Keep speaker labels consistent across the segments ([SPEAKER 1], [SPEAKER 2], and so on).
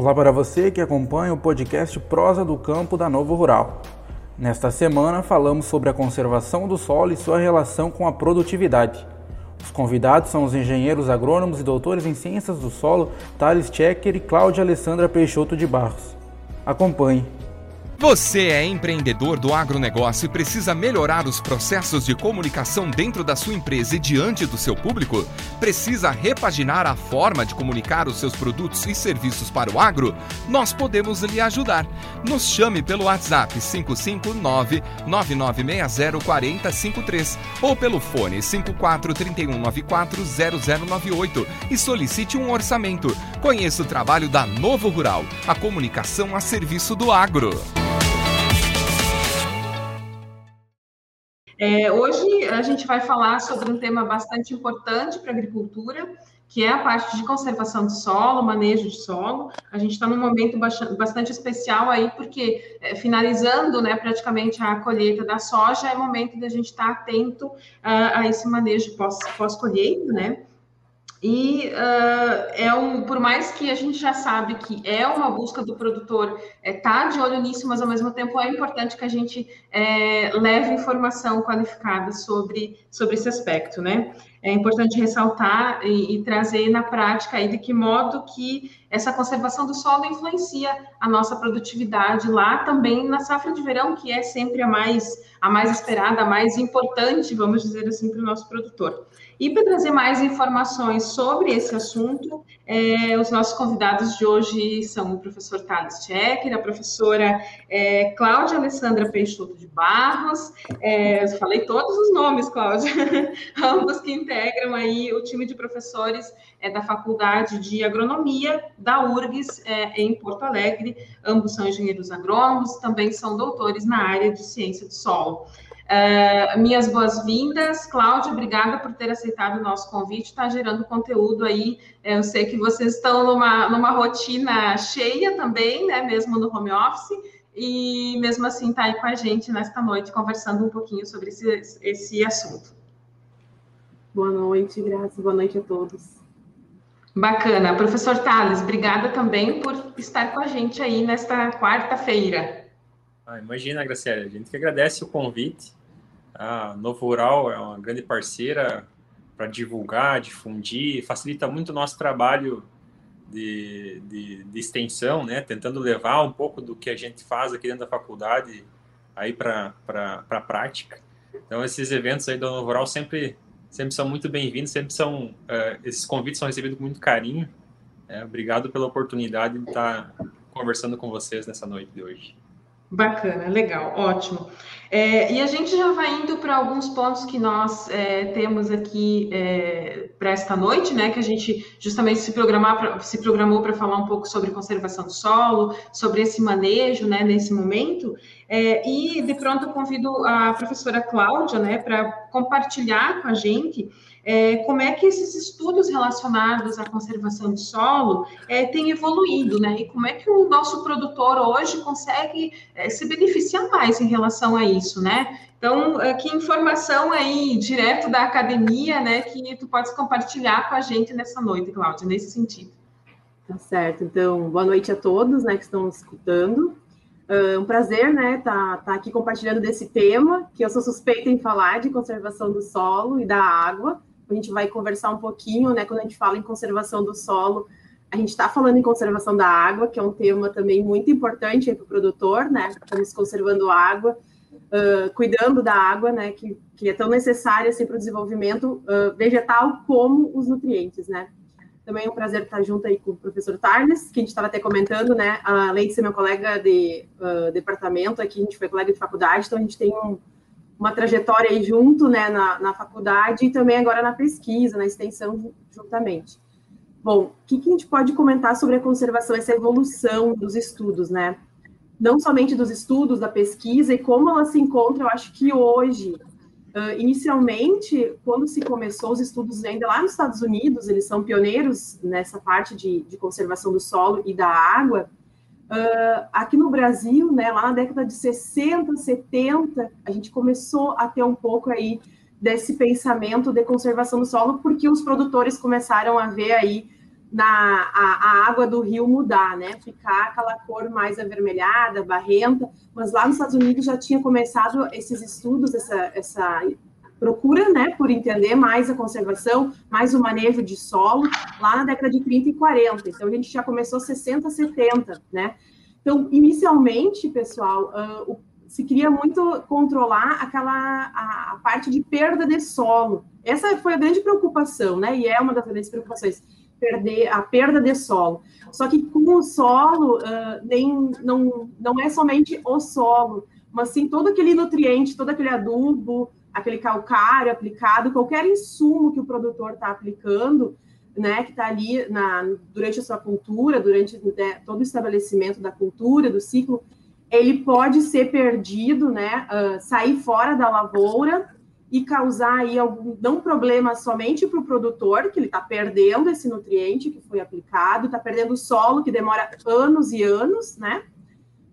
[SPEAKER 1] Olá para você que acompanha o podcast Prosa do Campo da Novo Rural. Nesta semana falamos sobre a conservação do solo e sua relação com a produtividade. Os convidados são os engenheiros agrônomos e doutores em ciências do solo Thales Checker e Cláudia Alessandra Peixoto de Barros. Acompanhe.
[SPEAKER 2] Você é empreendedor do agronegócio e precisa melhorar os processos de comunicação dentro da sua empresa e diante do seu público? Precisa repaginar a forma de comunicar os seus produtos e serviços para o agro? Nós podemos lhe ajudar. Nos chame pelo WhatsApp 559-9960-4053 ou pelo fone 5431940098 e solicite um orçamento. Conheça o trabalho da Novo Rural, a comunicação a serviço do agro.
[SPEAKER 3] É, hoje a gente vai falar sobre um tema bastante importante para a agricultura, que é a parte de conservação de solo, manejo de solo. A gente está num momento bastante especial aí, porque é, finalizando né, praticamente a colheita da soja, é momento da gente estar tá atento uh, a esse manejo pós-colheita, pós né? E uh, é um, por mais que a gente já sabe que é uma busca do produtor é, tá de olho nisso, mas ao mesmo tempo é importante que a gente é, leve informação qualificada sobre, sobre esse aspecto, né? É importante ressaltar e, e, trazer na prática aí de que modo que essa conservação do solo influencia a nossa produtividade lá também na safra de verão, que é sempre a mais, a mais esperada, a mais importante, vamos dizer assim, para o nosso produtor. E para trazer mais informações sobre esse assunto, é, os nossos convidados de hoje são o professor Thales Checker, a professora é, Cláudia Alessandra Peixoto de Barros, é, eu falei todos os nomes, Cláudia, ambos que integram aí o time de professores da Faculdade de Agronomia da URGS em Porto Alegre, ambos são engenheiros agrônomos, também são doutores na área de ciência do solo. Uh, minhas boas-vindas, Cláudia, obrigada por ter aceitado o nosso convite, está gerando conteúdo aí, eu sei que vocês estão numa, numa rotina cheia também, né, mesmo no home office, e mesmo assim está aí com a gente nesta noite, conversando um pouquinho sobre esse, esse assunto.
[SPEAKER 4] Boa noite, Graça, boa noite a todos.
[SPEAKER 3] Bacana. Professor Thales, obrigada também por estar com a gente aí nesta quarta-feira.
[SPEAKER 5] Ah, imagina, Graciela, a gente que agradece o convite a Novo Rural é uma grande parceira para divulgar, difundir, facilita muito o nosso trabalho de, de, de, extensão, né? Tentando levar um pouco do que a gente faz aqui dentro da faculdade aí para a prática. Então, esses eventos aí do Novo Rural sempre, sempre são muito bem-vindos, sempre são, uh, esses convites são recebidos com muito carinho. É, obrigado pela oportunidade de estar conversando com vocês nessa noite de hoje.
[SPEAKER 3] Bacana, legal, ótimo. É, e a gente já vai indo para alguns pontos que nós é, temos aqui é, para esta noite, né? Que a gente justamente se, programar pra, se programou para falar um pouco sobre conservação do solo, sobre esse manejo, né? Nesse momento. É, e de pronto eu convido a professora Cláudia, né? Para compartilhar com a gente é, como é que esses estudos relacionados à conservação de solo é, têm evoluído, né? E como é que o nosso produtor hoje consegue é, se beneficiar mais em relação a isso, né? Então, é, que informação aí direto da academia, né, que tu podes compartilhar com a gente nessa noite, Cláudia, nesse sentido.
[SPEAKER 4] Tá certo. Então, boa noite a todos, né, que estão escutando. É um prazer, né, estar tá, tá aqui compartilhando desse tema, que eu sou suspeita em falar de conservação do solo e da água a gente vai conversar um pouquinho, né? Quando a gente fala em conservação do solo, a gente está falando em conservação da água, que é um tema também muito importante para o produtor, né? Estamos conservando água, uh, cuidando da água, né? Que, que é tão necessária assim, para o desenvolvimento uh, vegetal como os nutrientes, né? Também é um prazer estar junto aí com o professor Tarnes, que a gente estava até comentando, né? Além de ser meu colega de uh, departamento aqui, a gente foi colega de faculdade, então a gente tem um, uma trajetória aí junto, né, na, na faculdade e também agora na pesquisa, na extensão juntamente. Bom, o que, que a gente pode comentar sobre a conservação, essa evolução dos estudos, né? Não somente dos estudos, da pesquisa e como ela se encontra, eu acho que hoje, uh, inicialmente, quando se começou os estudos ainda lá nos Estados Unidos, eles são pioneiros nessa parte de, de conservação do solo e da água, Uh, aqui no Brasil, né, lá na década de 60, 70, a gente começou a ter um pouco aí desse pensamento de conservação do solo, porque os produtores começaram a ver aí na a, a, água do rio mudar, né? Ficar aquela cor mais avermelhada, barrenta. Mas lá nos Estados Unidos já tinha começado esses estudos, essa, essa procura, né, por entender mais a conservação, mais o manejo de solo, lá na década de 30 e 40. Então a gente já começou 60, 70, né? Então, inicialmente, pessoal, uh, o, se queria muito controlar aquela a, a parte de perda de solo. Essa foi a grande preocupação, né? E é uma das grandes preocupações perder a perda de solo. Só que com o solo, uh, nem, não, não é somente o solo, mas sim todo aquele nutriente, todo aquele adubo, aquele calcário aplicado, qualquer insumo que o produtor está aplicando, né, que está ali na, durante a sua cultura, durante né, todo o estabelecimento da cultura, do ciclo, ele pode ser perdido, né, uh, sair fora da lavoura e causar aí algum não problema somente para o produtor, que ele está perdendo esse nutriente que foi aplicado, está perdendo o solo, que demora anos e anos, né?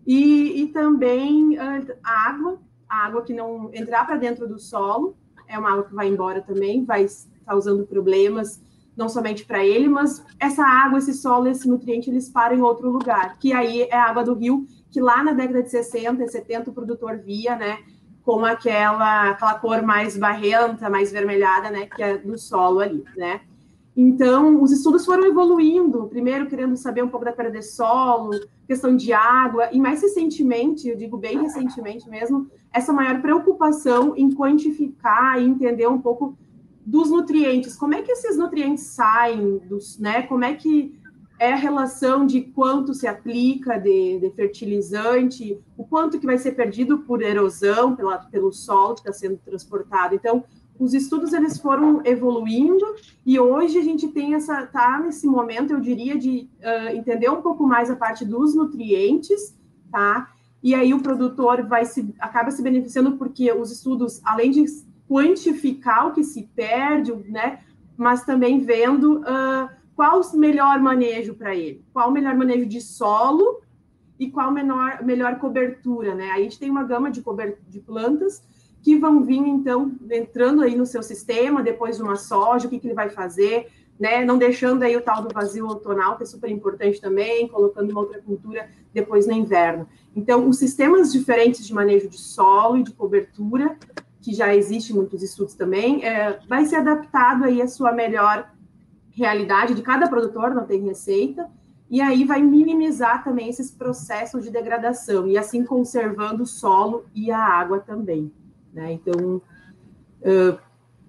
[SPEAKER 4] E, e também a água, a água que não entrar para dentro do solo, é uma água que vai embora também, vai causando problemas não somente para ele, mas essa água, esse solo, esse nutriente, eles param em outro lugar, que aí é a água do rio, que lá na década de 60 e 70 o produtor via, né, com aquela, aquela cor mais barrenta, mais vermelhada, né, que é do solo ali, né. Então, os estudos foram evoluindo, primeiro querendo saber um pouco da perda de solo, questão de água, e mais recentemente, eu digo bem recentemente mesmo, essa maior preocupação em quantificar e entender um pouco dos nutrientes, como é que esses nutrientes saem, dos, né, como é que é a relação de quanto se aplica de, de, fertilizante, o quanto que vai ser perdido por erosão pela, pelo solo que está sendo transportado. Então, os estudos eles foram evoluindo e hoje a gente tem essa tá nesse momento, eu diria, de uh, entender um pouco mais a parte dos nutrientes, tá? E aí o produtor vai se acaba se beneficiando porque os estudos, além de quantificar o que se perde, né, mas também vendo uh, qual o melhor manejo para ele, qual o melhor manejo de solo e qual menor, melhor cobertura, né? Aí a gente tem uma gama de, de plantas que vão vir, então, entrando aí no seu sistema, depois de uma soja, o que, que ele vai fazer, né? Não deixando aí o tal do vazio outonal, que é super importante também, colocando uma outra cultura depois no inverno. Então, os sistemas diferentes de manejo de solo e de cobertura, que já existe muitos estudos também, é, vai ser adaptado aí a sua melhor realidade de cada produtor, não tem receita, e aí vai minimizar também esses processos de degradação, e assim conservando o solo e a água também. Né? Então,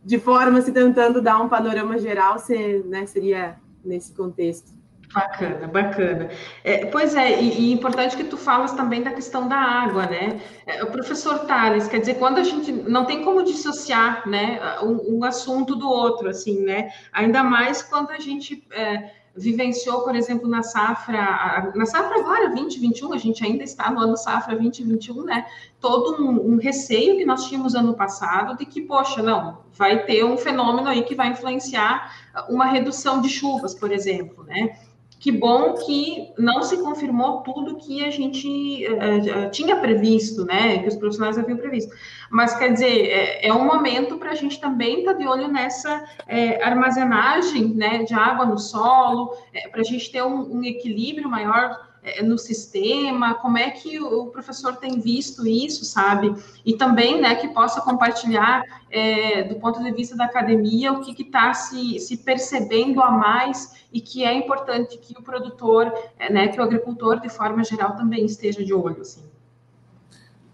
[SPEAKER 4] de forma se tentando dar um panorama geral, se, né, seria nesse contexto.
[SPEAKER 3] Bacana, bacana. É, pois é, e, e, importante que tu falas também da questão da água, né? É, o professor Tales, quer dizer, quando a gente não tem como dissociar, né, um, um assunto do outro, assim, né? Ainda mais quando a gente é, vivenciou, por exemplo, na safra, na safra agora, 2021, a gente ainda está no ano safra 2021, né? Todo um, um receio que nós tínhamos ano passado de que, poxa, não, vai ter um fenômeno aí que vai influenciar uma redução de chuvas, por exemplo, né? Que bom que não se confirmou tudo que a gente uh, tinha previsto, né? Que os profissionais haviam previsto. Mas quer dizer, é, é um momento para a gente também estar tá de olho nessa é, armazenagem né, de água no solo, é, para a gente ter um, um equilíbrio maior no sistema, como é que o professor tem visto isso, sabe? E também, né, que possa compartilhar é, do ponto de vista da academia o que está se, se percebendo a mais e que é importante que o produtor, é, né, que o agricultor, de forma geral, também esteja de olho, assim.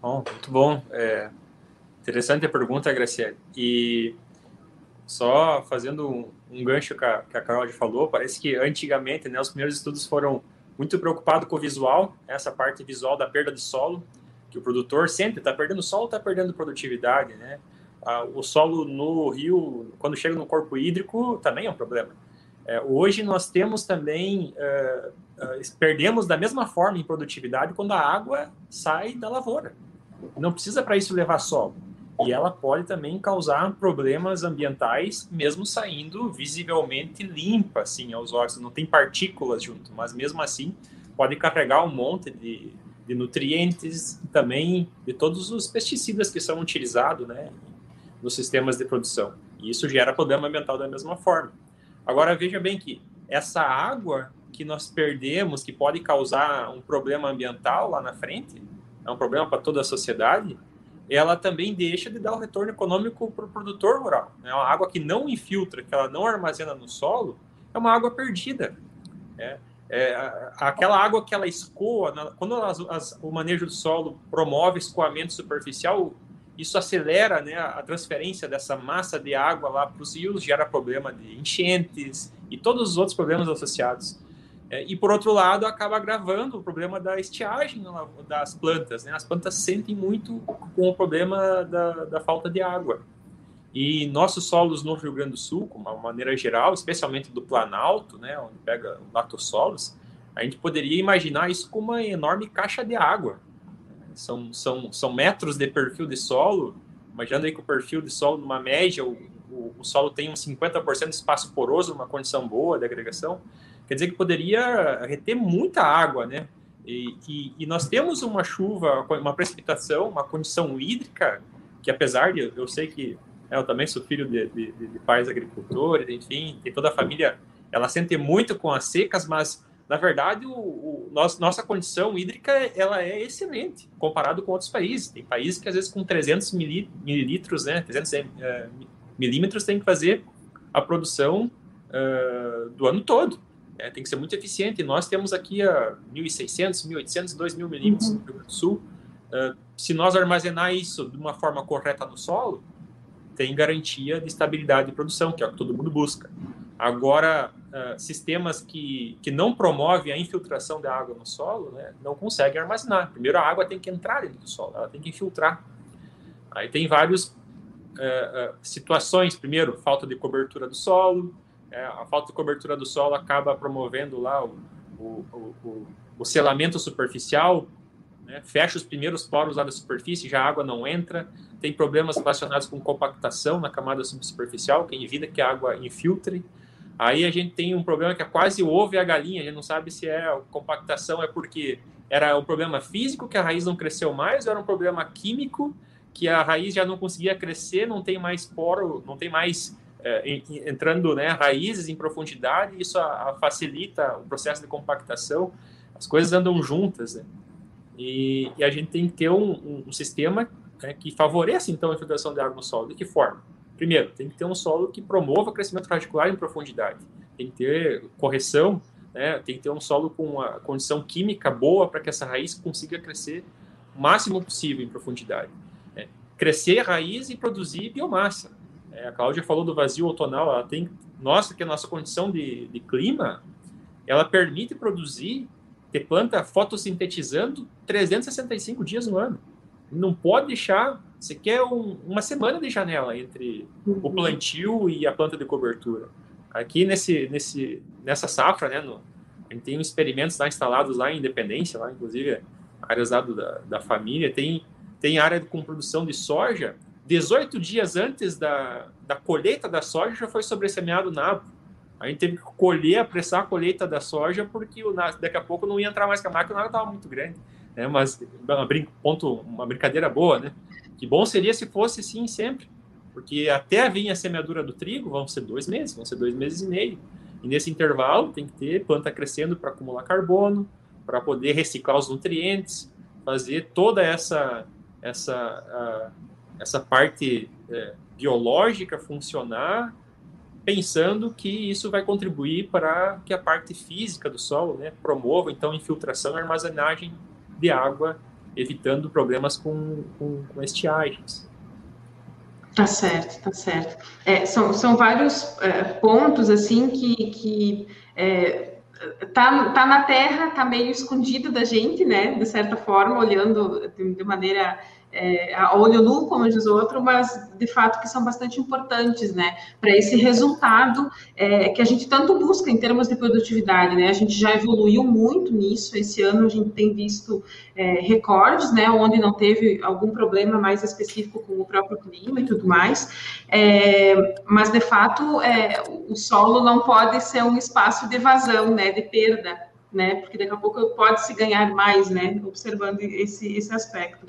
[SPEAKER 5] Bom, muito bom. É, interessante a pergunta, Graciela. E só fazendo um, um gancho que a, que a Carol falou, parece que antigamente, né, os primeiros estudos foram muito preocupado com o visual, essa parte visual da perda de solo, que o produtor sempre está perdendo solo, está perdendo produtividade, né? O solo no rio, quando chega no corpo hídrico, também é um problema. É, hoje nós temos também, uh, uh, perdemos da mesma forma em produtividade quando a água sai da lavoura. Não precisa para isso levar solo e ela pode também causar problemas ambientais, mesmo saindo visivelmente limpa, assim, aos olhos. Não tem partículas junto, mas mesmo assim pode carregar um monte de, de nutrientes e também de todos os pesticidas que são utilizados, né, nos sistemas de produção. E isso gera problema ambiental da mesma forma. Agora veja bem que essa água que nós perdemos, que pode causar um problema ambiental lá na frente, é um problema para toda a sociedade, ela também deixa de dar o retorno econômico para o produtor rural. É uma água que não infiltra, que ela não armazena no solo, é uma água perdida. É, é, aquela água que ela escoa, quando as, as, o manejo do solo promove escoamento superficial, isso acelera né, a transferência dessa massa de água lá para os rios, gera problema de enchentes e todos os outros problemas associados. É, e por outro lado, acaba agravando o problema da estiagem das plantas. Né? As plantas sentem muito com o problema da, da falta de água. E nossos solos no Rio Grande do Sul, de uma maneira geral, especialmente do Planalto, né, onde pega latossolos, a gente poderia imaginar isso como uma enorme caixa de água. São, são, são metros de perfil de solo. Imaginando aí que o perfil de solo, numa média, o, o, o solo tem uns 50% de espaço poroso, uma condição boa de agregação. Quer dizer que poderia reter muita água, né? E, e, e nós temos uma chuva, uma precipitação, uma condição hídrica, que apesar de eu sei que é, eu também sou filho de, de, de, pais agricultores, enfim, e toda a família, ela sente muito com as secas, mas na verdade o, o nosso, nossa condição hídrica ela é excelente comparado com outros países. Tem países que às vezes com 300 mililitros, né, 300 é, milímetros tem que fazer a produção uh, do ano todo. É, tem que ser muito eficiente. Nós temos aqui a 1.600, 1.800, 2.000 milímetros uhum. no Rio Grande do Sul. Uh, se nós armazenar isso de uma forma correta no solo, tem garantia de estabilidade de produção, que é o que todo mundo busca. Agora, uh, sistemas que, que não promovem a infiltração da água no solo, né, não conseguem armazenar. Primeiro, a água tem que entrar dentro do solo, ela tem que infiltrar. Aí tem várias uh, uh, situações. Primeiro, falta de cobertura do solo. É, a falta de cobertura do solo acaba promovendo lá o, o, o, o selamento superficial, né? fecha os primeiros poros lá da superfície, já a água não entra, tem problemas relacionados com compactação na camada subsuperficial, que evita que a água infiltre. Aí a gente tem um problema que é quase o ovo e a galinha, a gente não sabe se é compactação é porque era um problema físico que a raiz não cresceu mais, ou era um problema químico que a raiz já não conseguia crescer, não tem mais poro, não tem mais é, entrando né, raízes em profundidade, isso a, a facilita o processo de compactação. As coisas andam juntas, né? E, e, a gente tem que ter um, um, um sistema né, que favoreça, então, a infiltração de água no solo. De que forma? Primeiro, tem que ter um solo que promova o crescimento radicular em profundidade. Tem que ter correção, né, tem que ter um solo com uma condição química boa para que essa raiz consiga crescer o máximo possível em profundidade. É, crescer raiz e produzir biomassa. É, a Cláudia falou do vazio outonal, ela tem, nossa, que a nossa condição de, de clima, ela permite produzir ter planta fotossintetizando 365 dias no ano. Não pode deixar. Você quer um, uma semana de janela entre uhum. o plantio e a planta de cobertura. Aqui nesse, nesse, nessa safra, né, no, a gente tem experimentos lá instalados lá em Independência, lá inclusive áreas lá do, da, da família, tem, tem área com produção de soja. 18 dias antes da, da colheita da soja já foi sobressemeado nabo. A gente teve que colher, apressar a colheita da soja, porque o, daqui a pouco não ia entrar mais com a máquina, ela estava muito grande. Né? Mas uma, ponto, uma brincadeira boa, né? Que bom seria se fosse sim sempre, porque até vir a semeadura do trigo vão ser dois meses, vão ser dois meses e meio. E nesse intervalo tem que ter planta crescendo para acumular carbono, para poder reciclar os nutrientes, fazer toda essa essa essa parte é, biológica funcionar pensando que isso vai contribuir para que a parte física do solo né, promova, então, infiltração e armazenagem de água, evitando problemas com, com, com estiagens.
[SPEAKER 3] Tá certo, tá certo. É, são, são vários é, pontos, assim, que, que é, tá, tá na terra, tá meio escondido da gente, né, de certa forma, olhando de, de maneira é, a olho nu, como diz o outro, mas de fato que são bastante importantes, né, para esse resultado é, que a gente tanto busca em termos de produtividade, né, a gente já evoluiu muito nisso, esse ano a gente tem visto é, recordes, né, onde não teve algum problema mais específico com o próprio clima e tudo mais, é, mas de fato é, o solo não pode ser um espaço de evasão, né, de perda, né, porque daqui a pouco pode se ganhar mais, né, observando esse, esse aspecto.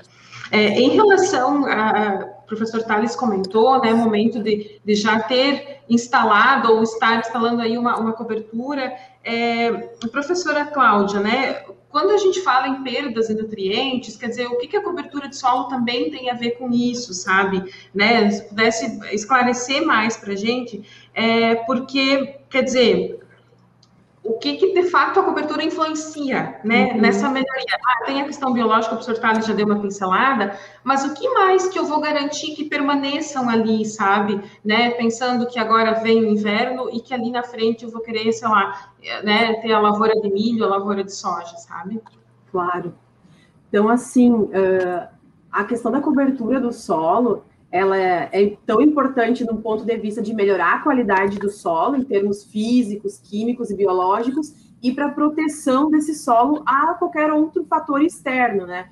[SPEAKER 3] É, em relação a, professor Thales comentou, né, momento de, de já ter instalado ou estar instalando aí uma, uma cobertura. É, professora Cláudia, né, quando a gente fala em perdas de nutrientes, quer dizer, o que, que a cobertura de solo também tem a ver com isso, sabe? Né, se pudesse esclarecer mais para a gente, é, porque, quer dizer, o que, que, de fato a cobertura influencia né, uhum. nessa melhoria. Ah, tem a questão biológica, o professor Thales já deu uma pincelada, mas o que mais que eu vou garantir que permaneçam ali, sabe? Né, pensando que agora vem o inverno e que ali na frente eu vou querer, sei lá, né, ter a lavoura de milho, a lavoura de soja, sabe?
[SPEAKER 4] Claro. Então, assim, a questão da cobertura do solo, ela é, é, tão importante no ponto de vista de melhorar a qualidade do solo, em termos físicos, químicos e biológicos, e para proteção desse solo a qualquer outro fator externo, né?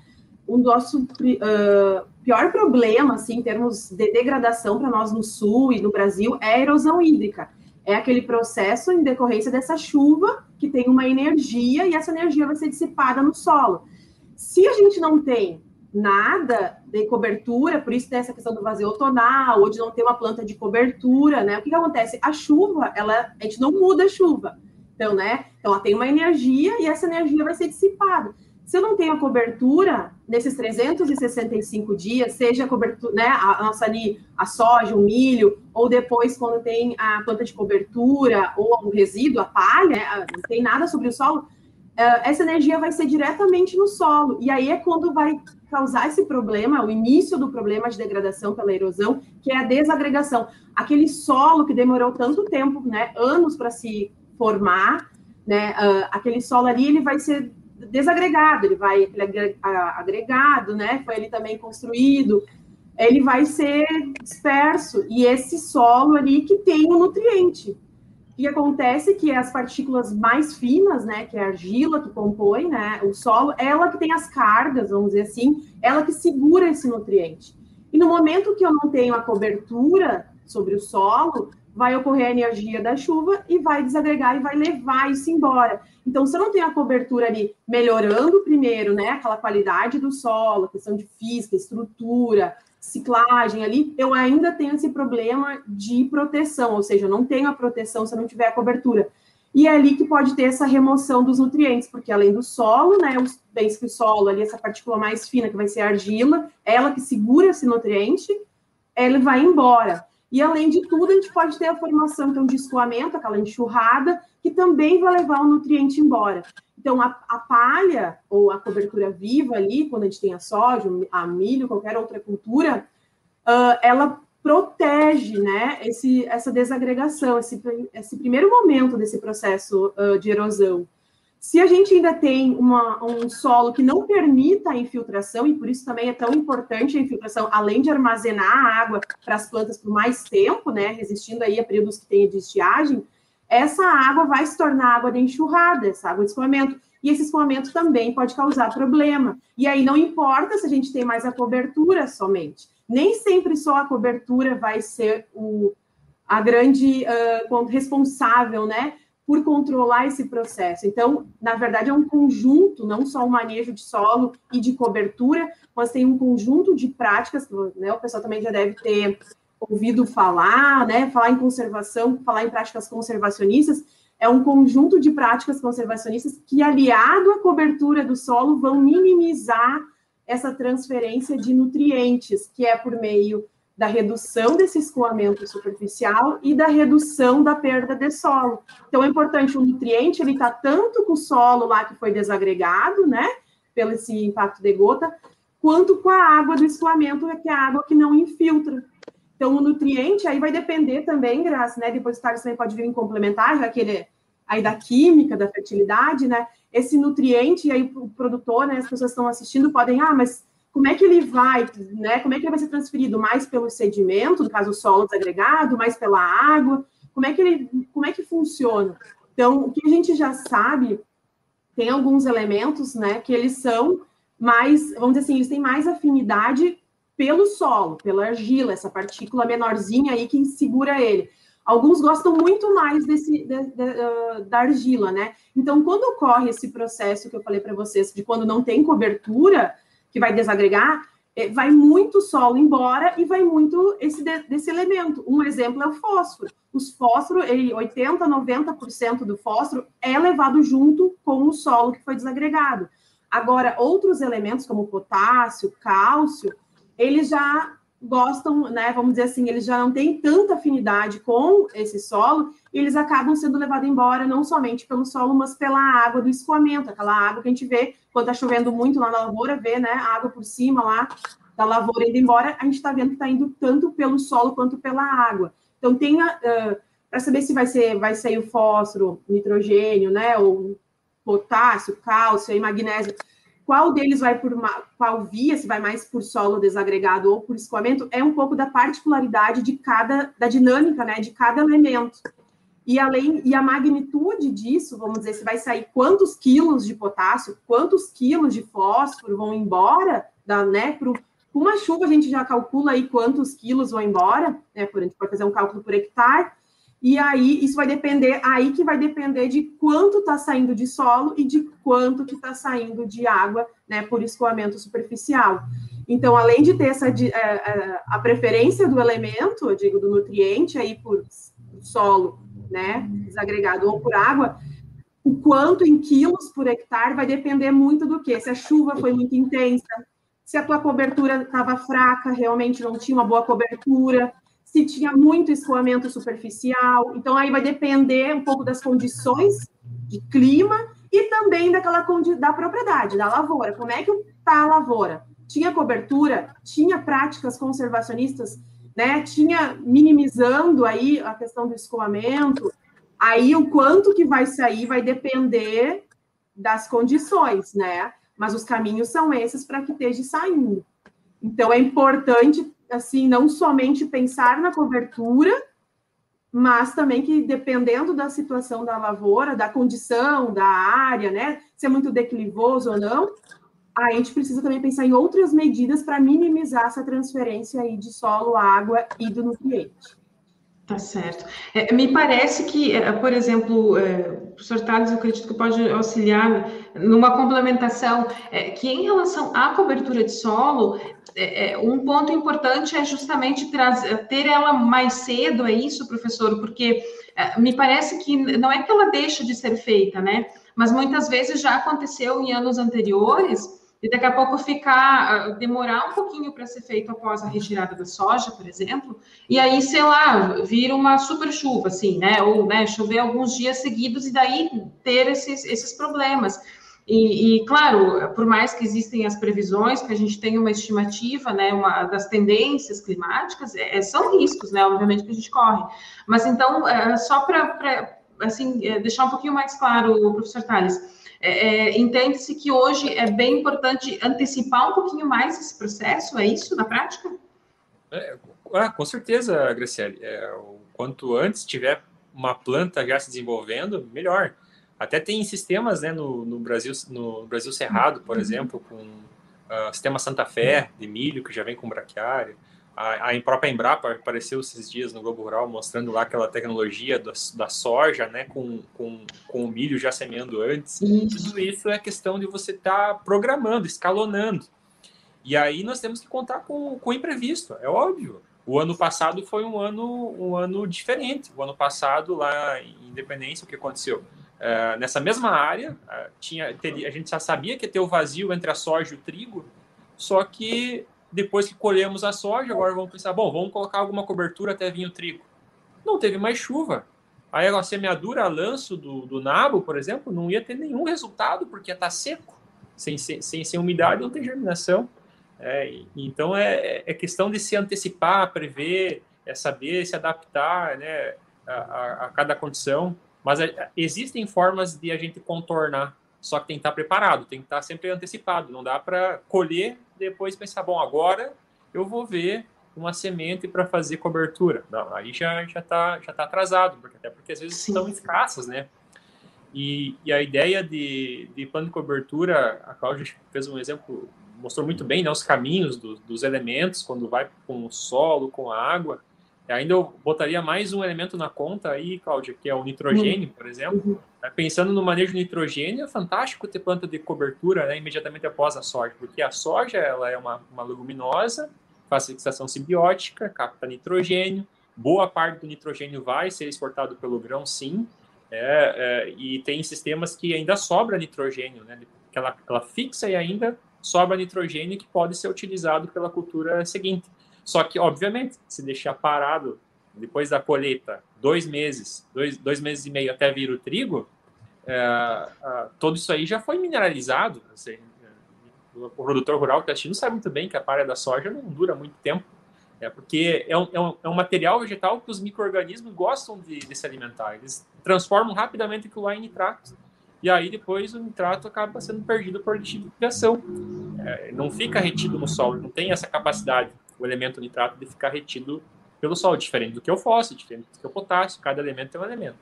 [SPEAKER 4] O nosso uh, pior problema, assim, em termos de degradação para nós no sul e no Brasil, é a erosão hídrica. É aquele processo em decorrência dessa chuva que tem uma energia e essa energia vai ser dissipada no solo. Se a gente não tem nada de cobertura, por isso tem essa questão do vazio outonal, ou de não ter uma planta de cobertura, né? O que, que acontece? A chuva, ela, a gente não muda a chuva. Então, né? Então, ela tem uma energia e essa energia vai ser dissipada. Se eu não tenho a cobertura nesses 365 dias, seja a cobertura, né, a, nossa ali, a soja, o milho, ou depois quando tem a planta de cobertura ou o resíduo, a palha, né, não tem nada sobre o solo, essa energia vai ser diretamente no solo. E aí é quando vai causar esse problema, o início do problema de degradação pela erosão, que é a desagregação. Aquele solo que demorou tanto tempo, né, anos para se formar, né, uh, aquele solo ali, ele vai ser desagregado, ele vai ele agregado, né, foi ele também construído, ele vai ser disperso, e esse solo ali que tem o nutriente, que acontece é que as partículas mais finas, né, que é a argila que compõe, né, o solo, ela que tem as cargas, vamos dizer assim, ela que segura esse nutriente. E no momento que eu não tenho a cobertura sobre o solo, vai ocorrer a energia da chuva e vai desagregar e vai levar isso embora. Então, se eu não tenho a cobertura ali melhorando primeiro, né, aquela qualidade do solo, questão de física, estrutura, ciclagem ali, eu ainda tenho esse problema de proteção, ou seja, eu não tenho a proteção se eu não tiver a cobertura. E é ali que pode ter essa remoção dos nutrientes, porque além do solo, né, os bens que o solo ali, essa partícula mais fina, que vai ser a argila, ela que segura esse nutriente, ele vai embora. E além de tudo, a gente pode ter a formação então, de escoamento, aquela enxurrada, que também vai levar o nutriente embora. Então, a, a, palha ou a cobertura viva ali, quando a gente tem a soja, a milho, qualquer outra cultura, uh, ela protege né, esse, essa desagregação, esse, esse primeiro momento desse processo uh, de erosão. Se a gente ainda tem uma, um solo que não permita a infiltração, e por isso também é tão importante a infiltração, além de armazenar a água para as plantas por mais tempo, né, resistindo aí a períodos que tem de estiagem, essa água vai se tornar água de enxurrada, essa água de escoamento. E esse escoamento também pode causar problema. E aí não importa se a gente tem mais a cobertura somente. Nem sempre só a cobertura vai ser o, a grande uh, responsável, né? Por controlar esse processo. Então, na verdade, é um conjunto, não só o manejo de solo e de cobertura, mas tem um conjunto de práticas, né? O pessoal também já deve ter ouvido falar, né? Falar em conservação, falar em práticas conservacionistas, é um conjunto de práticas conservacionistas que, aliado à cobertura do solo, vão minimizar essa transferência de nutrientes, que é por meio da redução desse escoamento superficial e da redução da perda de solo. Então é importante o nutriente ele está tanto com o solo lá que foi desagregado, né, pelo esse impacto de gota, quanto com a água do escoamento, que é a água que não infiltra. Então, o nutriente aí vai depender também, Graça, né? Depois o Thales também pode vir em complementar, já que ele é aí da química, da fertilidade, né? Esse nutriente, e aí o produtor, né? As pessoas estão assistindo podem, ah, mas como é que ele vai, né? Como é que ele vai ser transferido? Mais pelo sedimento, no caso o solo desagregado, mais pela água? Como é que ele, como é que funciona? Então, o que a gente já sabe, tem alguns elementos, né, que eles são mais, vamos dizer assim, eles têm mais afinidade pelo solo, pela argila, essa partícula menorzinha aí que segura ele. Alguns gostam muito mais desse, de, de, uh, da argila, né? Então, quando ocorre esse processo que eu falei para vocês, de quando não tem cobertura, que vai desagregar, é, vai muito solo embora e vai muito esse desse elemento. Um exemplo é o fósforo. Os fósforos, 80, 90% do fósforo é levado junto com o solo que foi desagregado. Agora, outros elementos como potássio, cálcio, eles já gostam, né, vamos dizer assim, eles já não têm tanta afinidade com esse solo, e eles acabam sendo levados embora não somente pelo solo, mas pela água do escoamento, aquela água que a gente vê quando está chovendo muito lá na lavoura, vê, né, a água por cima lá da lavoura indo embora, a gente está vendo que está indo tanto pelo solo quanto pela água. Então, tenha, uh, para saber se vai ser, vai sair o fósforo, nitrogênio, né, ou potássio, cálcio e magnésio, qual deles vai por uma, qual via, se vai mais por solo desagregado ou por escoamento, é um pouco da particularidade de cada, da dinâmica, né, de cada elemento. E além, e a magnitude disso, vamos dizer, se vai sair quantos quilos de potássio, quantos quilos de fósforo vão embora da, né, pro, com uma chuva a gente já calcula aí quantos quilos vão embora, né, por, a gente pode fazer um cálculo por hectare, e aí, isso vai depender, aí que vai depender de quanto está saindo de solo e de quanto que está saindo de água, né, por escoamento superficial. Então, além de ter essa é, é, a preferência do elemento, eu digo, do nutriente aí por solo, né, desagregado ou por água, o quanto em quilos por hectare vai depender muito do que. Se a chuva foi muito intensa, se a tua cobertura estava fraca, realmente não tinha uma boa cobertura, se tinha muito escoamento superficial. Então, aí vai depender um pouco das condições de clima e também daquela da propriedade, da lavoura. Como é que está a lavoura? Tinha cobertura? Tinha práticas conservacionistas? Né? Tinha minimizando aí a questão do escoamento? Aí o quanto que vai sair vai depender das condições, né? Mas os caminhos são esses para que esteja saindo. Então é importante assim, não somente pensar na cobertura, mas também que dependendo da situação da lavoura, da condição, da área, né, se é muito declivoso ou não, a gente precisa também pensar em outras medidas para minimizar essa transferência aí de solo, água e do nutriente.
[SPEAKER 3] Tá certo. É, me parece que, é, por exemplo, é, o professor Tales, eu acredito que pode auxiliar numa complementação, é, que em relação à cobertura de solo, é, é, um ponto importante é justamente trazer, ter ela mais cedo, é isso, professor? Porque me parece que não é que ela deixa de ser feita, né? Mas muitas vezes já aconteceu em anos anteriores e daqui a pouco ficar, ah, demorar um pouquinho para ser feito após a retirada da soja, por exemplo, e aí, sei lá, vira uma super chuva, assim, né? Ou né, chover alguns dias seguidos e daí ter esses, esses problemas. E, e, claro, por mais que existem as previsões, que a gente tem uma estimativa, né, uma das tendências climáticas, é, são riscos, né, obviamente que a gente corre. Mas então, é, só para assim é, deixar um pouquinho mais claro, professor Tales, é, é, entende-se que hoje é bem importante antecipar um pouquinho mais esse processo, é isso na prática?
[SPEAKER 5] É, ah, com certeza, Graciele. É, o quanto antes tiver uma planta já se desenvolvendo, melhor. Até tem sistemas né, no, no Brasil, no Brasil Cerrado, por uhum. exemplo, com uh, sistema Santa Fé de milho, que já vem com braquiária. A, a própria Embrapa apareceu esses dias no Globo Rural mostrando lá aquela tecnologia da, da soja, né, com, com, com o milho já semeando antes. Isso. Tudo isso é questão de você estar tá programando, escalonando. E aí nós temos que contar com, com o imprevisto, é óbvio. O ano passado foi um ano, um ano diferente. O ano passado, lá em Independência, o que aconteceu? Uh, nessa mesma área, uh, tinha, teria, a gente já sabia que ia ter o vazio entre a soja e o trigo, só que depois que colhemos a soja, agora vamos pensar, bom, vamos colocar alguma cobertura até vir o trigo. Não teve mais chuva. Aí a semeadura a lanço do, do nabo, por exemplo, não ia ter nenhum resultado, porque ia estar tá seco. Sem, sem, sem, umidade não tem germinação. É, então é, é, questão de se antecipar, prever, é saber se adaptar né, a, a, a cada condição. Mas é, existem formas de a gente contornar só que tem que estar preparado, tem que estar sempre antecipado. Não dá para colher depois pensar, bom, agora eu vou ver uma semente para fazer cobertura. Não, aí já já está já tá atrasado, porque até porque às vezes Sim. são escassas, né? E, e a ideia de, de plano de cobertura, a Cláudia fez um exemplo, mostrou muito bem né, os caminhos do, dos elementos quando vai com o solo, com a água. Ainda eu botaria mais um elemento na conta aí, Cláudia, que é o nitrogênio, por exemplo. Uhum. Né, pensando no manejo de nitrogênio, é fantástico ter planta de cobertura né, imediatamente após a soja, porque a soja ela é uma, uma leguminosa, faz fixação simbiótica, capta nitrogênio, boa parte do nitrogênio vai ser exportado pelo grão, sim, é, é, e tem sistemas que ainda sobra nitrogênio, né, que ela, ela fixa e ainda sobra nitrogênio que pode ser utilizado pela cultura seguinte. Só que, obviamente, se deixar parado depois da colheita dois meses, dois, dois meses e meio até vir o trigo, é, é, todo isso aí já foi mineralizado. Assim, o produtor rural que está sabe muito bem que a palha da soja não dura muito tempo, é porque é um, é um, é um material vegetal que os micro-organismos gostam de, de, se alimentar. Eles transformam rapidamente aquilo lá em nitrato. E aí depois o nitrato acaba sendo perdido por lixiviação. É, não fica retido no solo, não tem essa capacidade o elemento nitrato de ficar retido pelo solo, diferente do que o fósforo, diferente do que o potássio, cada elemento é um elemento.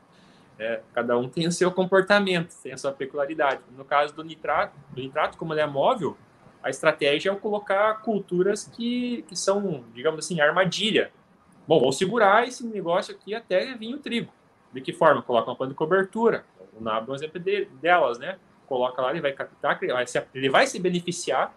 [SPEAKER 5] É, cada um tem o seu comportamento, tem a sua peculiaridade. No caso do nitrato, do nitrato, como ele é móvel, a estratégia é colocar culturas que, que são, digamos assim, armadilha. Bom, vou segurar esse negócio aqui até vir o trigo. De que forma? Coloca uma planta de cobertura. O nabo é um exemplo de, delas, né? Coloca lá, ele vai captar, ele vai se beneficiar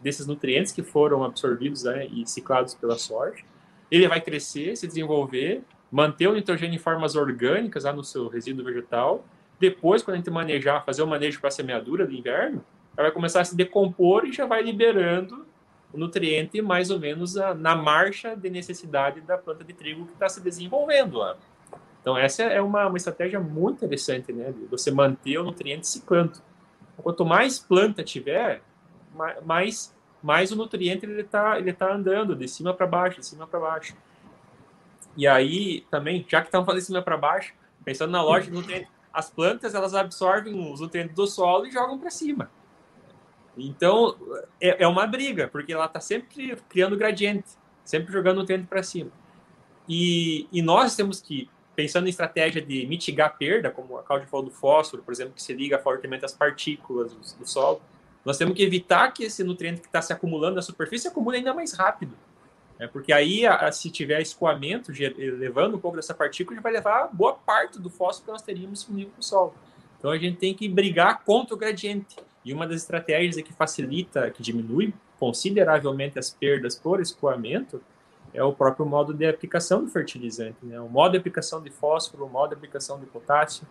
[SPEAKER 5] desses nutrientes que foram absorvidos né, e ciclados pela soja. Ele vai crescer, se desenvolver, manter o nitrogênio em formas orgânicas lá no seu resíduo vegetal. Depois, quando a gente manejar, fazer o manejo para a semeadura do inverno, ela vai começar a se decompor e já vai liberando o nutriente mais ou menos a, na marcha de necessidade da planta de trigo que está se desenvolvendo lá. Então, essa é uma, uma estratégia muito interessante, né? De você manter o nutriente ciclando. Quanto mais planta tiver, mais, mais o nutriente ele está ele tá andando de cima para baixo, de cima para baixo. E aí, também, já que estamos falando de cima para baixo, pensando na lógica do nutriente, as plantas elas absorvem os nutrientes do solo e jogam para cima. Então, é, é uma briga, porque ela está sempre criando gradiente, sempre jogando nutriente para cima. E, e nós temos que, pensando em estratégia de mitigar a perda, como a Cláudia falou do fósforo, por exemplo, que se liga fortemente às partículas do, do solo, nós temos que evitar que esse nutriente que está se acumulando na superfície acumule ainda mais rápido. Né? Porque aí, a, se tiver escoamento, levando um pouco dessa partícula, já vai levar boa parte do fósforo que nós teríamos disponível o solo. Então a gente tem que brigar contra o gradiente. E uma das estratégias que facilita, que diminui consideravelmente as perdas por escoamento, é o próprio modo de aplicação do fertilizante. Né? O modo de aplicação de fósforo, o modo de aplicação de potássio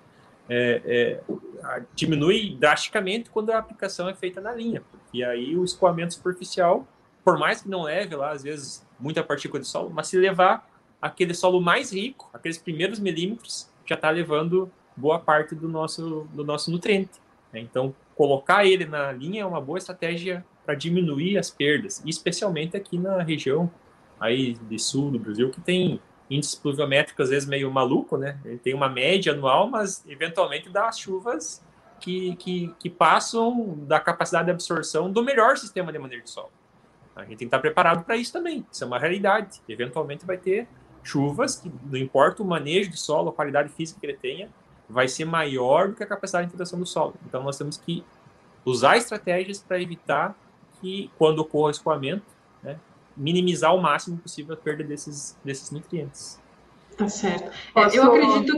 [SPEAKER 5] é, é, diminui drasticamente quando a aplicação é feita na linha. E aí o escoamento superficial, por mais que não leve lá, às vezes, muita partícula de solo, mas se levar aquele solo mais rico, aqueles primeiros milímetros, já está levando boa parte do nosso, do nosso nutriente. Né? Então, colocar ele na linha é uma boa estratégia para diminuir as perdas, especialmente aqui na região aí de sul do Brasil, que tem índices pluviométricos às vezes meio maluco, né? Ele tem uma média anual, mas eventualmente dá chuvas que, que, que passam da capacidade de absorção do melhor sistema de manejo de solo. A gente tem que estar preparado para isso também. Isso é uma realidade. Eventualmente vai ter chuvas que, não importa o manejo de solo, a qualidade física que ele tenha, vai ser maior do que a capacidade de infiltração do solo. Então nós temos que usar estratégias para evitar que, quando ocorra escoamento, minimizar o máximo possível a perda desses, desses nutrientes.
[SPEAKER 3] Tá certo. Posso... Eu acredito.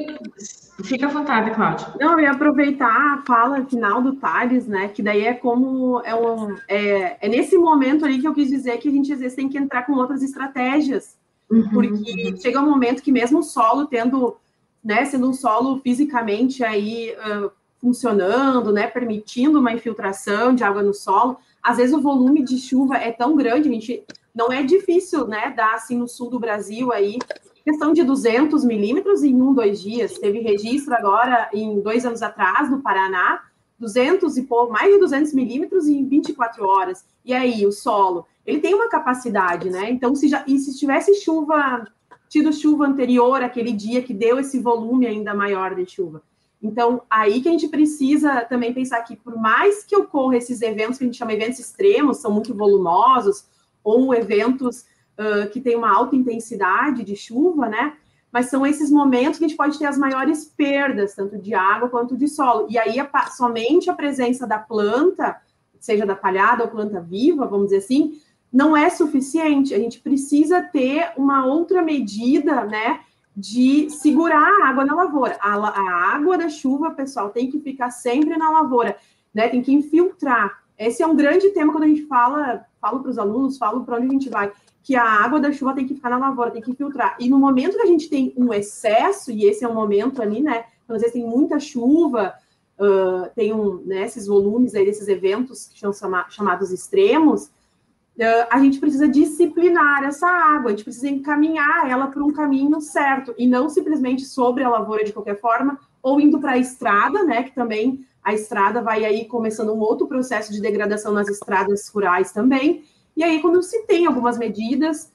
[SPEAKER 3] Fica à vontade, Cláudia.
[SPEAKER 4] Não, eu ia aproveitar a fala final do Thales, né? Que daí é como. É, um, é, é nesse momento ali que eu quis dizer que a gente às vezes tem que entrar com outras estratégias. Uhum. Porque chega um momento que, mesmo o solo tendo, né, sendo um solo fisicamente aí uh, funcionando, né, permitindo uma infiltração de água no solo, às vezes o volume de chuva é tão grande, a gente não é difícil, né, dar assim no sul do Brasil aí, questão de 200 milímetros em um, dois dias. Teve registro agora, em dois anos atrás, no Paraná, 200 e pouco, mais de 200 milímetros em 24 horas. E aí, o solo, ele tem uma capacidade, né? Então, se já, e se tivesse chuva, tido chuva anterior, aquele dia que deu esse volume ainda maior de chuva. Então, aí que a gente precisa também pensar que, por mais que ocorra esses eventos que a gente chama de eventos extremos, são muito volumosos, ou eventos uh, que têm uma alta intensidade de chuva, né? Mas são esses momentos que a gente pode ter as maiores perdas, tanto de água quanto de solo. E aí, a, somente a presença da planta, seja da palhada ou planta viva, vamos dizer assim, não é suficiente. A gente precisa ter uma outra medida, né? De segurar a água na lavoura. A, a água da chuva, pessoal, tem que ficar sempre na lavoura, né? Tem que infiltrar. Esse é um grande tema quando a gente fala, falo para os alunos, falo para onde a gente vai, que a água da chuva tem que ficar na lavoura, tem que infiltrar. E no momento que a gente tem um excesso, e esse é um momento ali, né? Quando às vezes tem muita chuva, uh, tem um, né, esses volumes aí desses eventos que são chamados extremos, a gente precisa disciplinar essa água, a gente precisa encaminhar ela para um caminho certo, e não simplesmente sobre a lavoura de qualquer forma, ou indo para a estrada, né, que também a estrada vai aí começando um outro processo de degradação nas estradas rurais também, e aí quando se tem algumas medidas,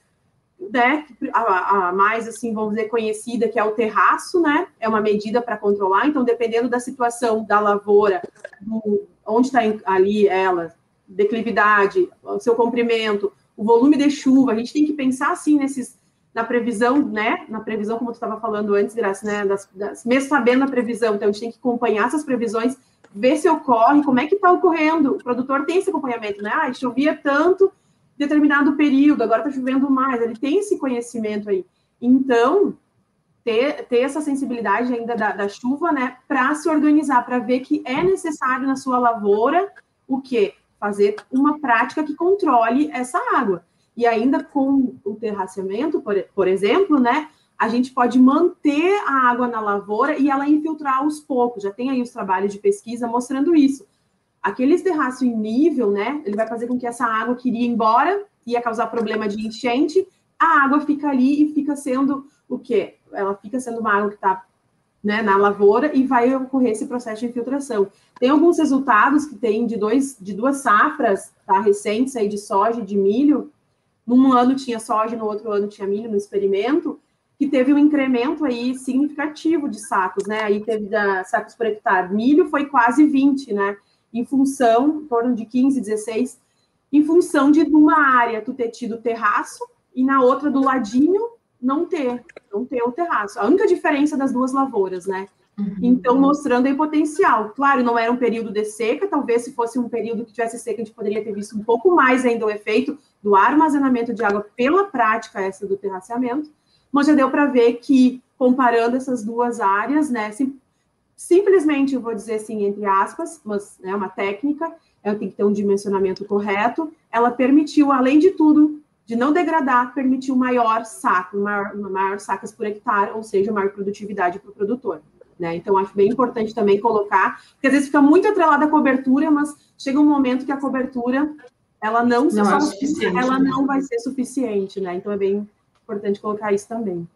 [SPEAKER 4] né, a, a mais, assim, vamos dizer, conhecida, que é o terraço, né, é uma medida para controlar, então dependendo da situação da lavoura, do, onde está ali ela, declividade, seu comprimento, o volume de chuva, a gente tem que pensar assim nesses na previsão, né? Na previsão, como tu estava falando antes, Graça, né? Das, das, mesmo sabendo a previsão, então a gente tem que acompanhar essas previsões, ver se ocorre, como é que está ocorrendo. O produtor tem esse acompanhamento, né? Ah, chovia tanto determinado período, agora está chovendo mais, ele tem esse conhecimento aí. Então, ter, ter essa sensibilidade ainda da, da chuva, né? Para se organizar, para ver que é necessário na sua lavoura o quê? fazer uma prática que controle essa água. E ainda com o terraceamento, por, por exemplo, né, a gente pode manter a água na lavoura e ela infiltrar aos poucos. Já tem aí os trabalhos de pesquisa mostrando isso. Aqueles terraço em nível, né, ele vai fazer com que essa água que iria embora, ia causar problema de enchente, a água fica ali e fica sendo o quê? Ela fica sendo uma água que está né, na lavoura e vai ocorrer esse processo de infiltração. Tem alguns resultados que tem de, dois, de duas safras tá, recentes aí de soja e de milho. Num ano tinha soja, no outro ano tinha milho no experimento, que teve um incremento aí significativo de sacos, né? Aí teve da, sacos por hectare. Milho foi quase 20, né? Em função, em torno de 15, 16, em função de uma área tu ter tido terraço e na outra do ladinho não ter, não ter o terraço. A única diferença das duas lavouras, né? Uhum. Então, mostrando aí potencial. Claro, não era um período de seca, talvez se fosse um período que tivesse seca, a gente poderia ter visto um pouco mais ainda o efeito do armazenamento de água pela prática essa do terraceamento, mas já deu para ver que, comparando essas duas áreas, né, sim, simplesmente, eu vou dizer assim, entre aspas, mas é né, uma técnica, ela tem que ter um dimensionamento correto, ela permitiu, além de tudo, de não degradar, permitiu maior saco, maior, maior sacas por hectare, ou seja, maior produtividade para o produtor. Né? Então, acho bem importante também colocar, porque às vezes fica muito atrelada à cobertura, mas chega um momento que a cobertura ela não, não é suficiente, ela né? não vai ser suficiente, né? Então é bem importante colocar isso também.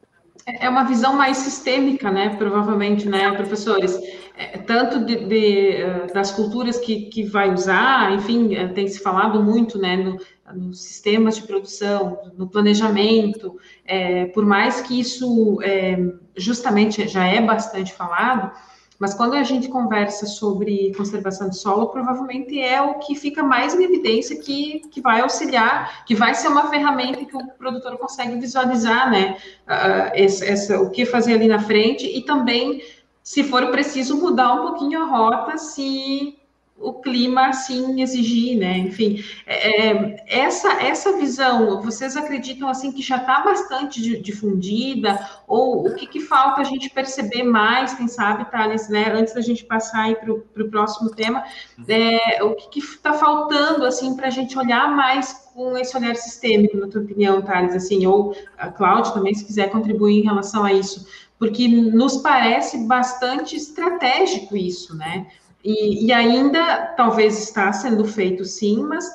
[SPEAKER 3] É uma visão mais sistêmica, né? Provavelmente, né, professores? É, tanto de, de, eh, das culturas que, que vai usar, enfim, eh, tem se falado muito, né, no, nos sistemas de produção, no planejamento, é, por mais que isso é, justamente já é bastante falado, mas quando a gente conversa sobre conservação de solo, provavelmente é o que fica mais em evidência que, que vai auxiliar, que vai ser uma ferramenta que o produtor consegue visualizar, né? Uh, o que fazer ali na frente e também, se for preciso, mudar um pouquinho a rota se o clima assim exigir, né? Enfim, é, é, essa essa visão, vocês acreditam assim que já está bastante difundida ou o que, que, falta a gente perceber mais, quem sabe, Thales, né? Antes da gente passar para o próximo tema, é, o que está faltando assim para a gente olhar mais com esse olhar sistêmico, na tua opinião, Thales, assim, ou a Cláudia também, se quiser contribuir em relação a isso, porque nos parece bastante estratégico isso, né? E, e, ainda talvez está sendo feito sim, mas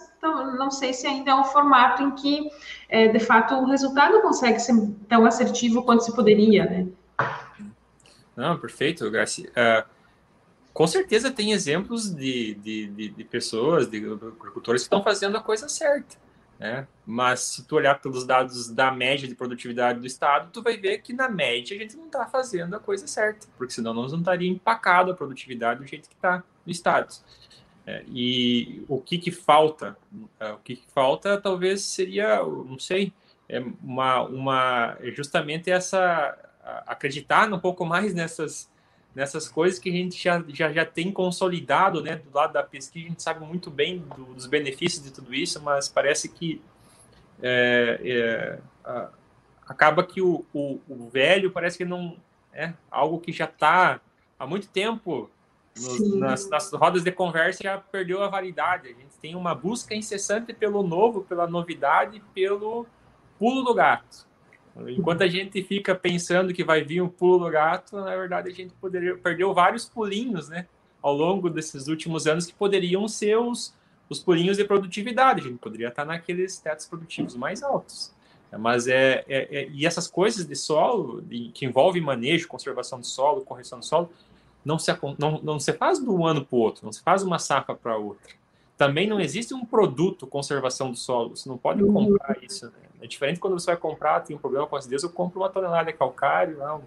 [SPEAKER 3] não sei se ainda é um formato em que, é, de fato, o resultado consegue ser tão assertivo quanto se poderia, né?
[SPEAKER 5] Não, perfeito, Garcia. Uh, com certeza tem exemplos de, de, de, de pessoas, de agricultores que estão fazendo a coisa certa. Né? Mas se tu olhar pelos dados da média de produtividade do estado, tu vai ver que na média a gente não está fazendo a coisa certa, porque senão nós não estaria empacado a produtividade do jeito que está no estado. É, e o que que falta? É, o que, que falta talvez seria, não sei, é uma, uma justamente essa acreditar um pouco mais nessas nessas coisas que a gente já, já, já tem consolidado, né? Do lado da pesquisa, a gente sabe muito bem do, dos benefícios de tudo isso, mas parece que é, é, a, acaba que o, o, o, velho parece que não é algo que já está há muito tempo nos, nas, nas, rodas de conversa já perdeu a validade. A gente tem uma busca incessante pelo novo, pela novidade, pelo pulo do gato. Enquanto a gente fica pensando que vai vir um pulo do gato, na verdade a gente poderia perdeu vários pulinhos, né, ao longo desses últimos anos que poderiam ser os, os pulinhos de produtividade. A gente poderia estar naqueles tetos produtivos mais altos. Mas é, é, é e essas coisas de solo, de, que envolvem manejo, conservação de solo, correção do solo, não se, não, não se faz de um ano para o outro, não se faz uma safra para outra. Também não existe um produto conservação do solo, você não pode comprar isso. Né? É diferente quando você vai comprar, tem um problema com acidez, eu compro uma tonelada de calcário, não,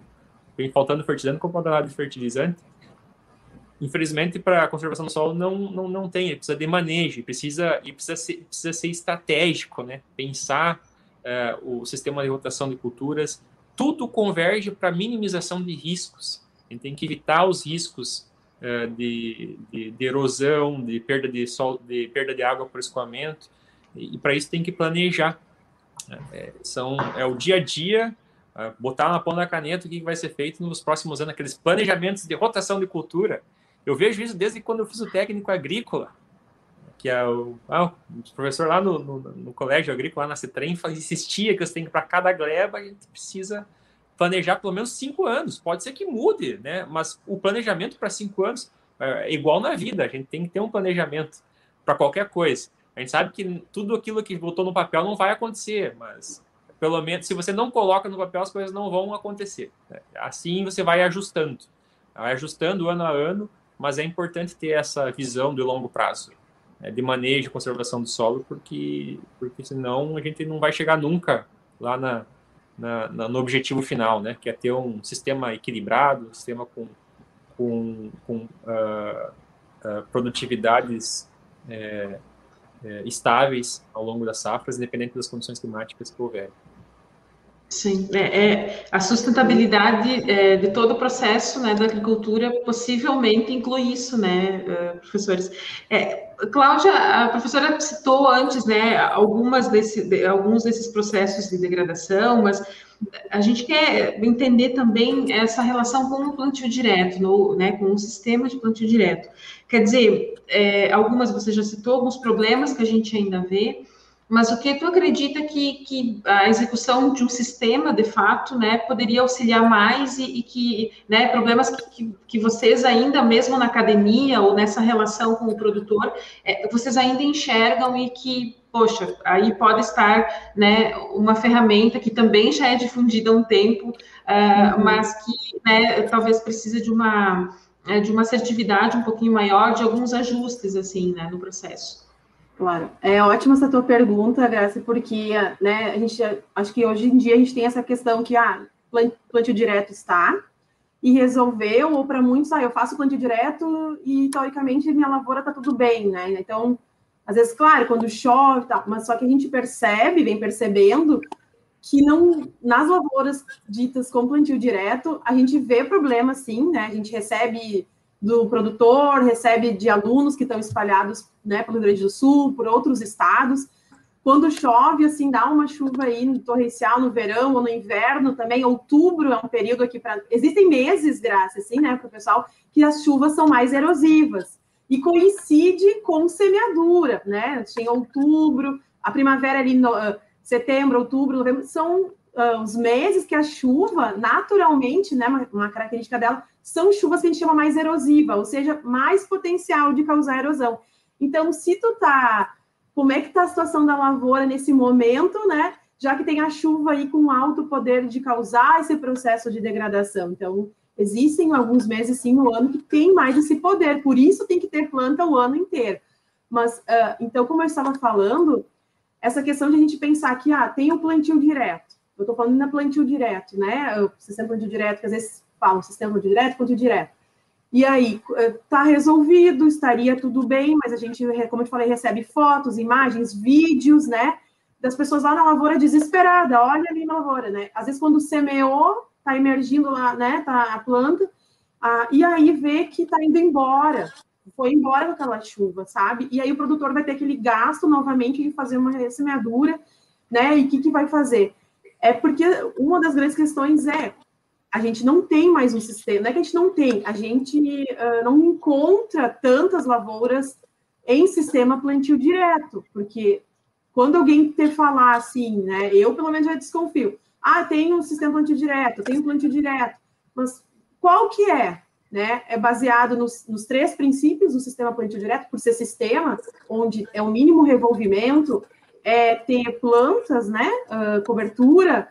[SPEAKER 5] vem faltando fertilizante, compro uma tonelada de fertilizante. Infelizmente, para a conservação do solo não, não, não tem, precisa de manejo, precisa, e precisa, ser, precisa ser estratégico, né? pensar uh, o sistema de rotação de culturas, tudo converge para minimização de riscos. A gente tem que evitar os riscos uh, de, de, de, erosão, de perda de, sol, de perda de água por escoamento, e, e para isso tem que planejar. É, são, é o dia a dia, uh, botar na ponta da caneta o que vai ser feito nos próximos anos, aqueles planejamentos de rotação de cultura. Eu vejo isso desde quando eu fiz o técnico agrícola que é o, ah, o professor lá no, no, no, colégio agrícola, lá na CETREM, insistia que você tem que, para cada gleba, a gente precisa planejar pelo menos cinco anos. Pode ser que mude, né? Mas o planejamento para cinco anos é igual na vida, a gente tem que ter um planejamento para qualquer coisa. A gente sabe que tudo aquilo que botou no papel não vai acontecer, mas pelo menos se você não coloca no papel, as coisas não vão acontecer. Né? Assim você vai ajustando, vai ajustando ano a ano, mas é importante ter essa visão de longo prazo é, de manejo e conservação do solo, porque, porque senão a gente não vai chegar nunca lá na, na, na, no objetivo final, né? que é ter um sistema equilibrado, um sistema com, com, com uh, uh, produtividades é, é, estáveis ao longo das safras, independente das condições climáticas que houver.
[SPEAKER 3] Sim, é, é, a sustentabilidade é, de todo o processo né, da agricultura possivelmente inclui isso, né, uh, professores? É, Cláudia, a professora citou antes, né, algumas desse, de, alguns desses processos de degradação, mas a gente quer entender também essa relação com o plantio direto, no, né, com o sistema de plantio direto. Quer dizer, é, algumas você já citou, alguns problemas que a gente ainda vê, mas o que tu acredita que, que a execução de um sistema, de fato, né, poderia auxiliar mais e, e que, né, problemas que, que, vocês ainda, mesmo na academia ou nessa relação com o produtor, é, vocês ainda enxergam e que, poxa, aí pode estar, né, uma ferramenta que também já é difundida há um tempo, uh, uhum. mas que, né, talvez precisa de uma, é, de uma assertividade um pouquinho maior, de alguns ajustes, assim, né, no processo.
[SPEAKER 4] Claro, é ótima essa tua pergunta, Graça, porque né, a gente acho que hoje em dia a gente tem essa questão que ah, plantio direto está e resolveu, ou para muitos, ah, eu faço plantio direto e teoricamente minha lavoura está tudo bem, né? Então, às vezes, claro, quando chove, tá, mas só que a gente percebe, vem percebendo que não nas lavouras ditas com plantio direto, a gente vê problema sim, né? A gente recebe do produtor, recebe de alunos que estão espalhados né, pelo Rio Grande do Sul, por outros estados. Quando chove, assim, dá uma chuva aí no torrencial no verão ou no inverno também. Outubro é um período aqui para. Existem meses, graças, assim, né, para o pessoal, que as chuvas são mais erosivas. E coincide com semeadura, né? Tem outubro, a primavera ali, no, uh, setembro, outubro, novembro, são uh, os meses que a chuva, naturalmente, né, uma, uma característica dela, são chuvas que a gente chama mais erosiva, ou seja, mais potencial de causar erosão. Então, se tu tá, como é que tá a situação da lavoura nesse momento, né? Já que tem a chuva aí com alto poder de causar esse processo de degradação. Então, existem alguns meses sim no ano que tem mais esse poder, por isso tem que ter planta o ano inteiro. Mas, uh, então, como eu estava falando, essa questão de a gente pensar que, ah, tem o plantio direto. Eu estou falando na plantio direto, né? O sistema plantio direto, que às vezes falam sistema direto, ponto direto. E aí, está resolvido, estaria tudo bem, mas a gente, como eu te falei, recebe fotos, imagens, vídeos, né? Das pessoas lá na lavoura desesperada, olha ali na lavoura, né? Às vezes, quando semeou, está emergindo lá, né? Tá a planta, ah, e aí vê que está indo embora, foi embora com aquela chuva, sabe? E aí o produtor vai ter aquele gasto novamente de fazer uma semeadura né? E o que, que vai fazer? É porque uma das grandes questões é a gente não tem mais um sistema, não é que a gente não tem, a gente uh, não encontra tantas lavouras em sistema plantio direto, porque quando alguém te falar assim, né, eu pelo menos já desconfio, ah, tem um sistema plantio direto, tem um plantio direto, mas qual que é? Né? É baseado nos, nos três princípios do sistema plantio direto, por ser sistema, onde é o mínimo revolvimento, é ter plantas, né, uh, cobertura,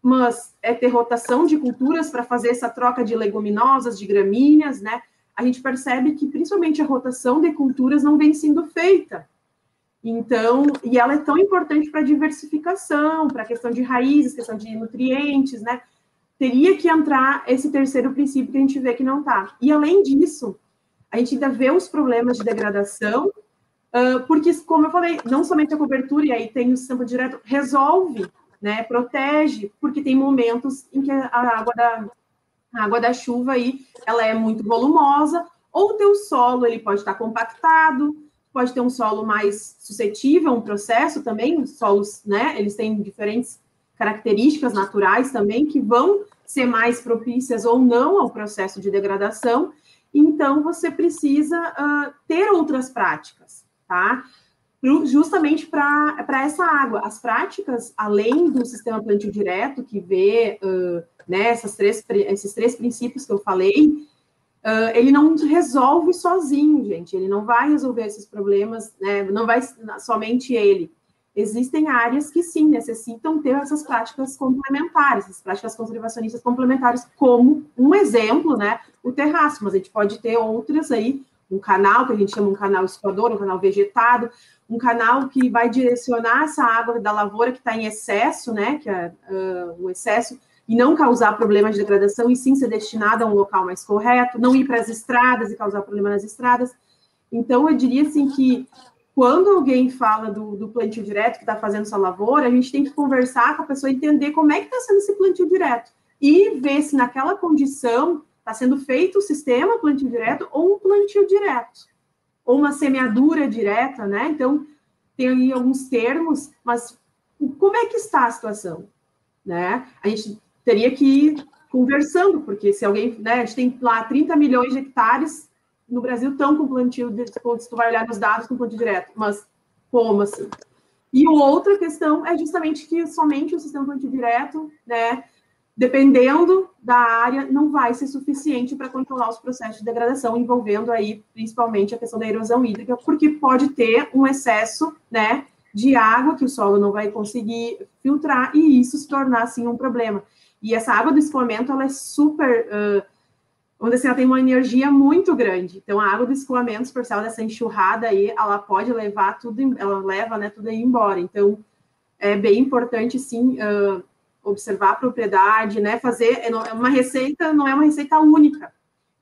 [SPEAKER 4] mas é ter rotação de culturas para fazer essa troca de leguminosas, de gramíneas, né? A gente percebe que principalmente a rotação de culturas não vem sendo feita. Então, e ela é tão importante para diversificação, para a questão de raízes, questão de nutrientes, né? Teria que entrar esse terceiro princípio que a gente vê que não está. E além disso, a gente ainda vê os problemas de degradação, porque, como eu falei, não somente a cobertura, e aí tem o sistema direto, resolve né? Protege, porque tem momentos em que a água da, a água da chuva aí, ela é muito volumosa, ou o teu solo ele pode estar compactado, pode ter um solo mais suscetível a um processo também, os solos, né? Eles têm diferentes características naturais também que vão ser mais propícias ou não ao processo de degradação. Então, você precisa uh, ter outras práticas, tá? justamente para essa água. As práticas, além do sistema plantio direto, que vê uh, né, essas três, esses três princípios que eu falei, uh, ele não resolve sozinho, gente. Ele não vai resolver esses problemas, né, não vai somente ele. Existem áreas que sim necessitam ter essas práticas complementares, essas práticas conservacionistas complementares, como um exemplo, né, o terraço, mas a gente pode ter outras aí, um canal que a gente chama um canal escoador, um canal vegetado, um canal que vai direcionar essa água da lavoura que está em excesso, né, que é uh, o excesso, e não causar problemas de degradação, e sim ser destinada a um local mais correto, não ir para as estradas e causar problema nas estradas. Então, eu diria assim que quando alguém fala do, do plantio direto que está fazendo essa lavoura, a gente tem que conversar com a pessoa, entender como é que está sendo esse plantio direto e ver se naquela condição está sendo feito o sistema plantio direto ou um plantio direto ou uma semeadura direta, né? Então, tem aí alguns termos, mas como é que está a situação? Né? A gente teria que ir conversando, porque se alguém, né, a gente tem lá 30 milhões de hectares no Brasil estão com plantio, se tu vai olhar nos dados com plantio direto, mas como assim? E outra questão é justamente que somente o sistema plantio direto, né, dependendo da área, não vai ser suficiente para controlar os processos de degradação, envolvendo aí principalmente a questão da erosão hídrica, porque pode ter um excesso, né, de água que o solo não vai conseguir filtrar e isso se tornar assim um problema. E essa água do escoamento ela é super, uh, dizer assim, ela tem uma energia muito grande. Então a água do escoamento, causa dessa enxurrada aí, ela pode levar tudo, ela leva, né, tudo aí embora. Então é bem importante sim. Uh, observar a propriedade, né? Fazer é, é uma receita, não é uma receita única.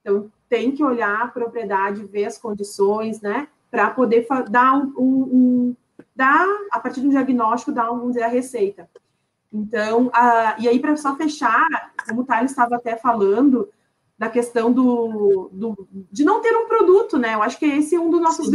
[SPEAKER 4] Então tem que olhar a propriedade, ver as condições, né? Para poder dar um, um, dar a partir do diagnóstico dar vamos dizer a receita. Então, a, e aí para só fechar, como o Thales estava até falando da questão do, do, de não ter um produto, né? Eu acho que esse é um dos nossos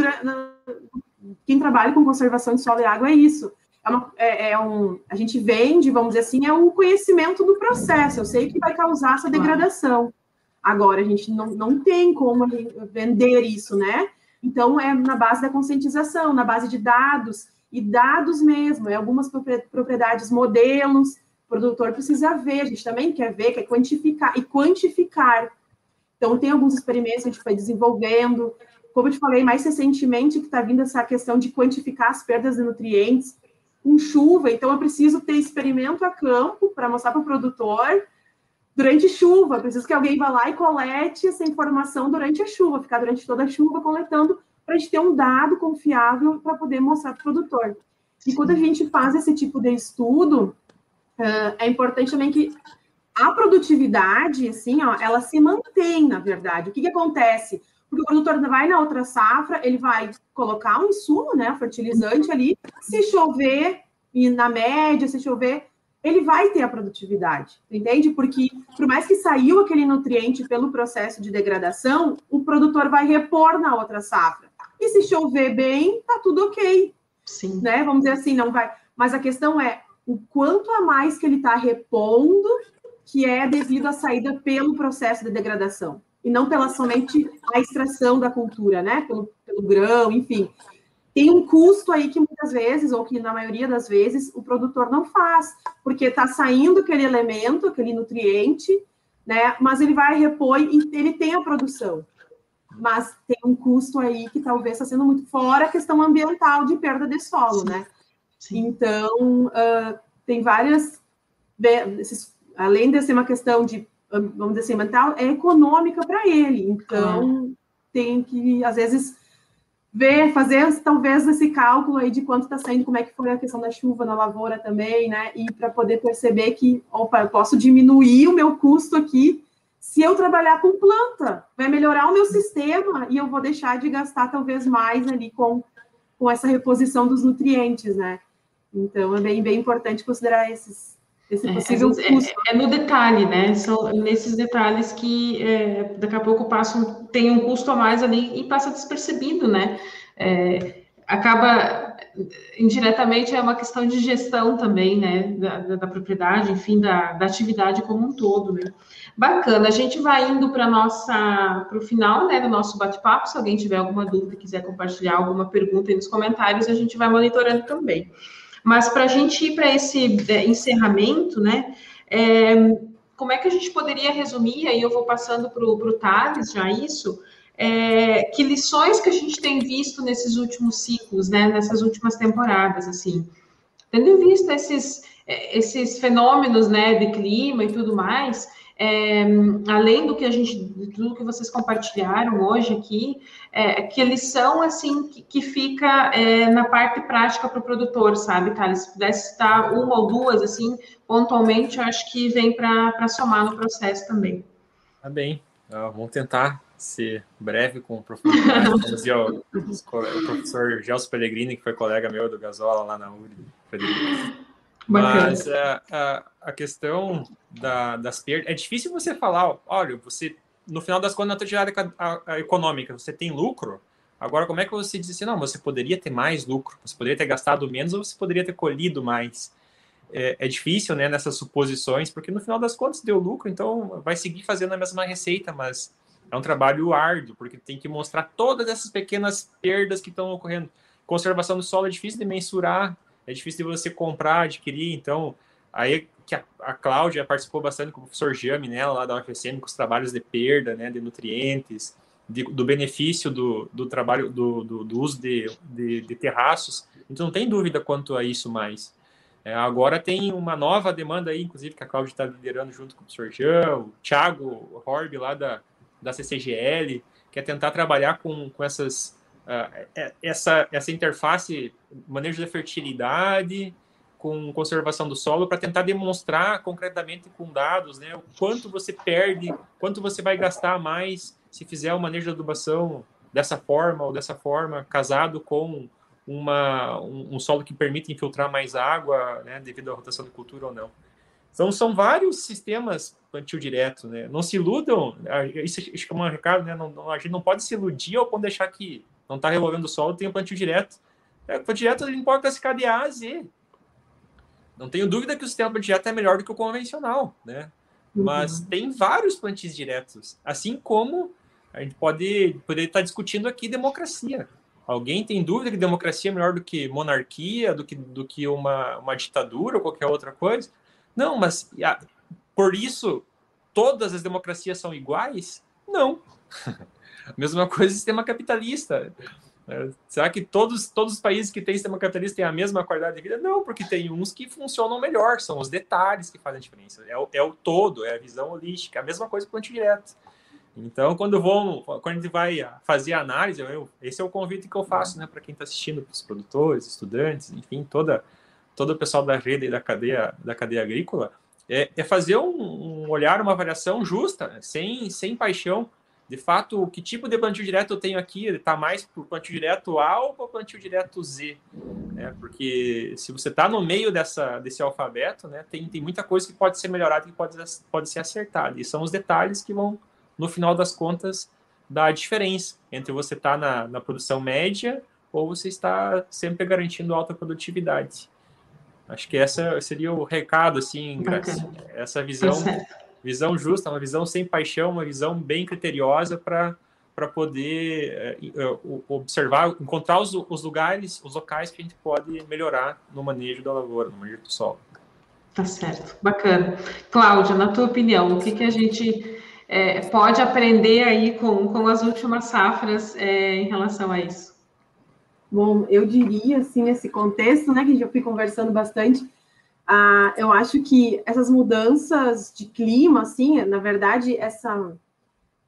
[SPEAKER 4] quem trabalha com conservação de solo e água é isso é, uma, é, é, um, a gente vende, vamos dizer assim, é o conhecimento do processo. Eu sei que vai causar essa degradação. Agora, a gente não, não tem como vender isso, né? Então, é na base da conscientização, na base de dados, e dados mesmo, é algumas propriedades, modelos, o produtor precisa ver, a gente também quer ver, quer quantificar, e quantificar. Então, tem alguns experimentos que a gente foi desenvolvendo, como eu te falei, mais recentemente que está vindo essa questão de quantificar as perdas de nutrientes, com chuva, então eu preciso ter experimento a campo para mostrar para o produtor durante chuva. Eu preciso que alguém vá lá e colete essa informação durante a chuva, ficar durante toda a chuva coletando para a gente ter um dado confiável para poder mostrar para o produtor. E quando a gente faz esse tipo de estudo, é importante também que a produtividade, assim, ó, ela se mantém, na verdade. O que, que acontece? Porque o produtor vai na outra safra, ele vai colocar um insumo, né, fertilizante ali. Se chover, e na média, se chover, ele vai ter a produtividade, entende? Porque por mais que saiu aquele nutriente pelo processo de degradação, o produtor vai repor na outra safra. E se chover bem, tá tudo ok. Sim. Né? Vamos dizer assim, não vai. mas a questão é o quanto a mais que ele está repondo que é devido à saída pelo processo de degradação, e não pela somente a extração da cultura, né? Pelo, pelo grão, enfim. Tem um custo aí que muitas vezes, ou que na maioria das vezes, o produtor não faz, porque está saindo aquele elemento, aquele nutriente, né? Mas ele vai repor e ele tem a produção. Mas tem um custo aí que talvez está sendo muito fora a questão ambiental de perda de solo, né? Sim. Então, uh, tem várias. Esses, além de ser uma questão de, vamos dizer assim, mental, é econômica para ele. Então, tem que, às vezes, ver, fazer talvez esse cálculo aí de quanto está saindo, como é que foi a questão da chuva na lavoura também, né? E para poder perceber que, opa, eu posso diminuir o meu custo aqui se eu trabalhar com planta, vai melhorar o meu sistema e eu vou deixar de gastar talvez mais ali com, com essa reposição dos nutrientes, né? Então, é bem, bem importante considerar esses, esse é, possível
[SPEAKER 3] é, custo. É, é, no detalhe, né? São nesses detalhes que é, daqui a pouco passam, tem um custo a mais ali e passa despercebido, né? É, acaba indiretamente é uma questão de gestão também, né? Da, da, da propriedade, enfim, da, da, atividade como um todo, né? Bacana, a gente vai indo para nossa para o final né, do nosso bate-papo. Se alguém tiver alguma dúvida, quiser compartilhar alguma pergunta aí nos comentários, a gente vai monitorando também. Mas para a gente ir para esse é, encerramento, né? É, como é que a gente poderia resumir? Aí eu vou passando para o Thales já isso. É, que lições que a gente tem visto nesses últimos ciclos, né? Nessas últimas temporadas, assim, tendo em vista esses é, esses fenômenos, né, de clima e tudo mais é, além do que a gente, de tudo que vocês compartilharam hoje aqui, é, que eles são assim que, que fica é, na parte prática para o produtor, sabe, Thales? Se pudesse citar uma ou duas, assim, pontualmente, eu acho que vem para somar no processo também.
[SPEAKER 5] Tá bem, uh, vamos tentar ser breve com como dizia o, o professor Gelson Pellegrini, que foi colega meu do Gasola lá na URI. Mas a, a, a, questão da, das perdas. É difícil você falar, olha, você, no final das contas, na atividade econômica, você tem lucro. Agora, como é que você diz assim, não, você poderia ter mais lucro, você poderia ter gastado menos ou você poderia ter colhido mais? É, é difícil, né, nessas suposições, porque no final das contas deu lucro, então vai seguir fazendo a mesma receita, mas é um trabalho árduo, porque tem que mostrar todas essas pequenas perdas que estão ocorrendo. Conservação do solo é difícil de mensurar, é difícil de você comprar, adquirir, então aí que a, a Cláudia participou bastante com o professor Jame, né, lá da UFSM, com os trabalhos de perda, né, de nutrientes, de, do benefício do, do trabalho, do, do, do uso de, de, de, terraços, então não tem dúvida quanto a isso mais. É, agora tem uma nova demanda aí, inclusive, que a Cláudia está liderando junto com o professor Jean, o Thiago Horb, lá da, da CCGL, que é tentar trabalhar com, com essas uh, essa, essa interface, manejo da fertilidade com conservação do solo, para tentar demonstrar concretamente com dados né, o quanto você perde, quanto você vai gastar mais se fizer o manejo de adubação dessa forma ou dessa forma, casado com uma, um, um solo que permite infiltrar mais água, né, devido à rotação de cultura ou não. Então, são vários sistemas plantio direto, né? Não se iludam, isso é um recado, né? Não, a gente não pode se iludir ao ponto de deixar que não está revolvendo o solo, tem o plantio direto. É, o plantio direto ele importa se de A Z. Não tenho dúvida que o sistema plantio direto é melhor do que o convencional, né? Mas uhum. tem vários plantios diretos, assim como a gente pode poder estar discutindo aqui democracia. Alguém tem dúvida que democracia é melhor do que monarquia, do que, do que uma, uma ditadura ou qualquer outra coisa? Não, mas por isso todas as democracias são iguais? Não. Mesma coisa sistema capitalista. É, será que todos, todos os países que têm sistema capitalista têm a mesma qualidade de vida? Não, porque tem uns que funcionam melhor, são os detalhes que fazem a diferença. É o, é o todo, é a visão holística, a mesma coisa com o direto. Então, quando, vou, quando a gente vai fazer a análise, eu, esse é o convite que eu faço né, para quem está assistindo, para os produtores, estudantes, enfim, toda, todo o pessoal da rede e da cadeia, da cadeia agrícola, é, é fazer um, um, olhar, uma avaliação justa, sem, sem paixão, de fato, que tipo de plantio direto eu tenho aqui? Ele está mais para o plantio direto A ou para o plantio direto Z? É, porque se você está no meio dessa, desse alfabeto, né, tem, tem muita coisa que pode ser melhorada e pode, pode ser acertada. E são os detalhes que vão, no final das contas, dar a diferença entre você estar tá na, na produção média ou você está sempre garantindo alta produtividade. Acho que essa seria o recado, assim, Graça. Essa visão, visão justa, uma visão sem paixão, uma visão bem criteriosa para para poder uh, observar, encontrar os, os, lugares, os locais que a gente pode melhorar no manejo da lavoura, no manejo do solo.
[SPEAKER 3] Tá certo, bacana. Cláudia, na tua opinião, o que, que a gente é, pode aprender aí com, com as últimas safras é, em relação a isso?
[SPEAKER 4] Bom, eu diria, assim, nesse contexto, né, que já fui conversando bastante, ah, eu acho que essas mudanças de clima, assim, na verdade, essa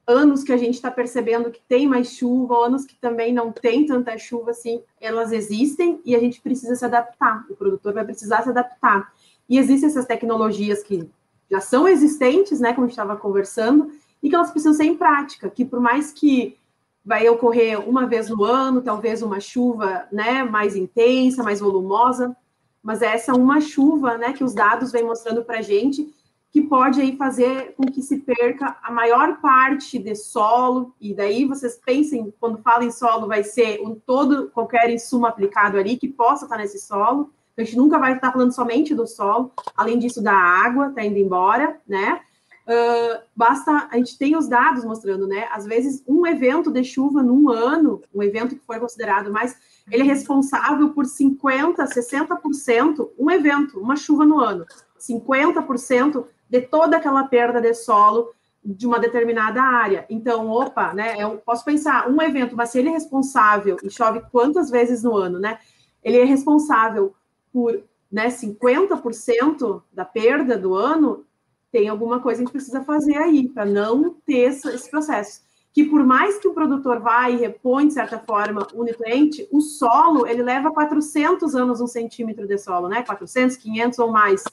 [SPEAKER 4] anos que a gente está percebendo que tem mais chuva, anos que também não tem tanta chuva assim, elas existem e a gente precisa se adaptar. O produtor vai precisar se adaptar. E existem essas tecnologias que já são existentes, né, como a gente estava conversando, e que elas precisam ser em prática, que por mais que vai ocorrer uma vez no ano, talvez uma chuva, né, mais intensa, mais volumosa, mas essa uma chuva, né, que os dados vêm mostrando para a gente, que pode aí fazer com que se perca a maior parte de solo, e daí vocês pensem, quando falam em solo, vai ser um todo, qualquer insumo aplicado ali que possa estar nesse solo, a gente nunca vai estar falando somente do solo, além disso da água, está indo embora, né? Uh, basta, a gente tem os dados mostrando, né? Às vezes, um evento de chuva num ano, um evento que foi considerado mais, ele é responsável por 50%, 60%, um evento, uma chuva no ano, 50% de toda aquela perda de solo de uma determinada área. Então, opa, né? Eu posso pensar, um evento, mas se ele é responsável, e chove quantas vezes no ano, né? Ele é responsável por né, 50% da perda do ano, tem alguma coisa que a gente precisa fazer aí, para não ter esse processo. Que por mais que o produtor vá e repõe, de certa forma, o nutriente, o solo, ele leva 400 anos um centímetro de solo, né? 400, 500 ou mais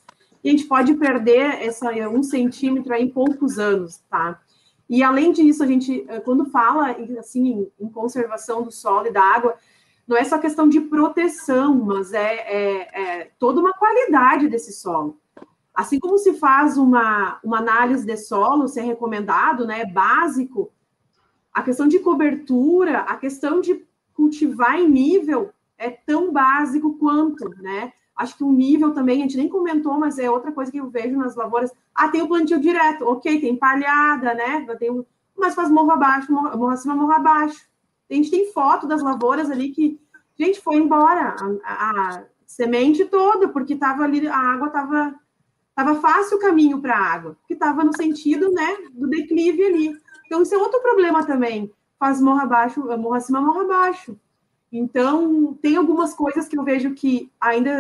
[SPEAKER 4] e a gente pode perder essa um centímetro em poucos anos, tá? E além disso, a gente, eh, quando fala assim em conservação do solo e da água, não é só questão de proteção, mas é, é, é toda uma qualidade desse solo. Assim como se faz uma, uma análise de solo, se é recomendado, né, básico, a questão de cobertura, a questão de cultivar em nível é tão básico quanto, né? Acho que um nível também, a gente nem comentou, mas é outra coisa que eu vejo nas lavouras. Ah, tem o plantio direto, ok, tem palhada, né? Tem, mas faz morro abaixo, morro, morro acima, morro abaixo. A gente tem foto das lavouras ali que, gente, foi embora a, a semente toda, porque estava ali, a água estava tava fácil o caminho para a água, que estava no sentido, né, do declive ali. Então, isso é outro problema também. Faz morro abaixo, morro acima, morro abaixo. Então, tem algumas coisas que eu vejo que ainda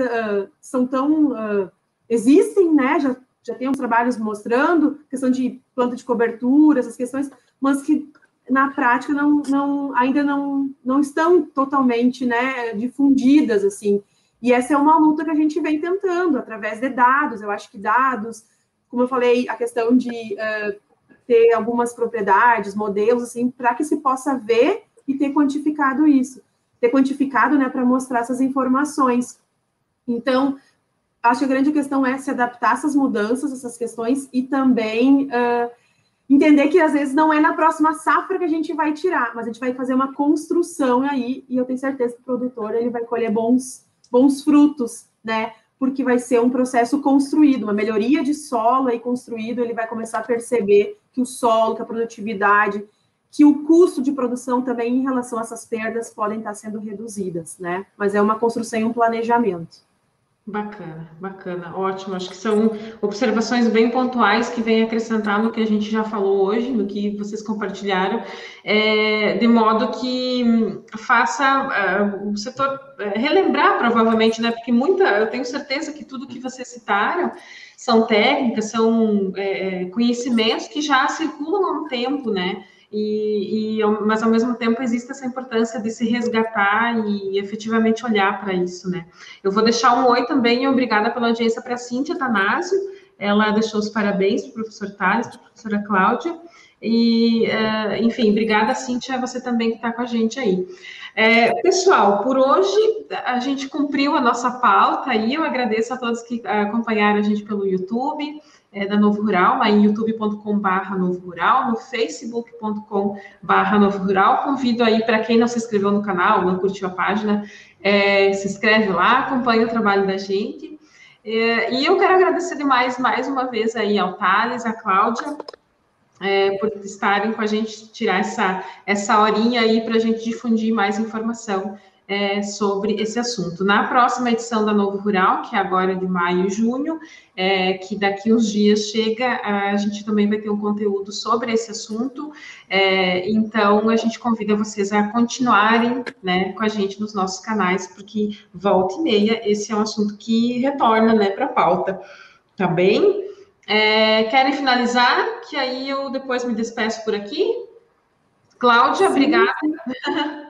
[SPEAKER 4] uh, são tão. Uh, existem, né? Já, já tem uns trabalhos mostrando, questão de planta de cobertura, essas questões, mas que na prática não, não, ainda não, não estão totalmente né, difundidas, assim. E essa é uma luta que a gente vem tentando, através de dados. Eu acho que dados, como eu falei, a questão de uh, ter algumas propriedades, modelos, assim, para que se possa ver e ter quantificado isso ter quantificado, né, para mostrar essas informações. Então, acho que a grande questão é se adaptar a essas mudanças, essas questões, e também uh, entender que às vezes não é na próxima safra que a gente vai tirar, mas a gente vai fazer uma construção aí, e eu tenho certeza que o produtor ele vai colher bons, bons frutos, né? Porque vai ser um processo construído, uma melhoria de solo aí construído, ele vai começar a perceber que o solo, que a produtividade, que o custo de produção também em relação a essas perdas podem estar sendo reduzidas, né? Mas é uma construção e um planejamento.
[SPEAKER 3] Bacana, bacana, ótimo. Acho que são observações bem pontuais que vêm acrescentar no que a gente já falou hoje, no que vocês compartilharam, é, de modo que hum, faça uh, o setor uh, relembrar, provavelmente, né? Porque muita, eu tenho certeza que tudo que vocês citaram são técnicas, são é, conhecimentos que já circulam há um tempo, né? E, e, mas ao mesmo tempo existe essa importância de se resgatar e efetivamente olhar para isso, né? Eu vou deixar um oi também e obrigada pela audiência para a Cíntia Tanásio, ela deixou os parabéns para o professor Thales, para a professora Cláudia, e, uh, enfim, obrigada, Cíntia, você também que está com a gente aí. É, pessoal, por hoje a gente cumpriu a nossa pauta e eu agradeço a todos que acompanharam a gente pelo YouTube, é, da Novo Rural, lá em youtube.com.br Novo Rural, no facebook.com.br Novo Rural. Convido aí para quem não se inscreveu no canal, não curtiu a página, é, se inscreve lá, acompanha o trabalho da gente. É, e eu quero agradecer demais, mais uma vez aí ao Thales, à Cláudia, é, por estarem com a gente, tirar essa, essa horinha aí para a gente difundir mais informação é, sobre esse assunto. Na próxima edição da Novo Rural, que é agora de maio e junho, é, que daqui uns dias chega, a gente também vai ter um conteúdo sobre esse assunto. É, então, a gente convida vocês a continuarem né, com a gente nos nossos canais, porque volta e meia esse é um assunto que retorna né, para a pauta. Tá bem? É, querem finalizar? Que aí eu depois me despeço por aqui. Cláudia, Sim. obrigada.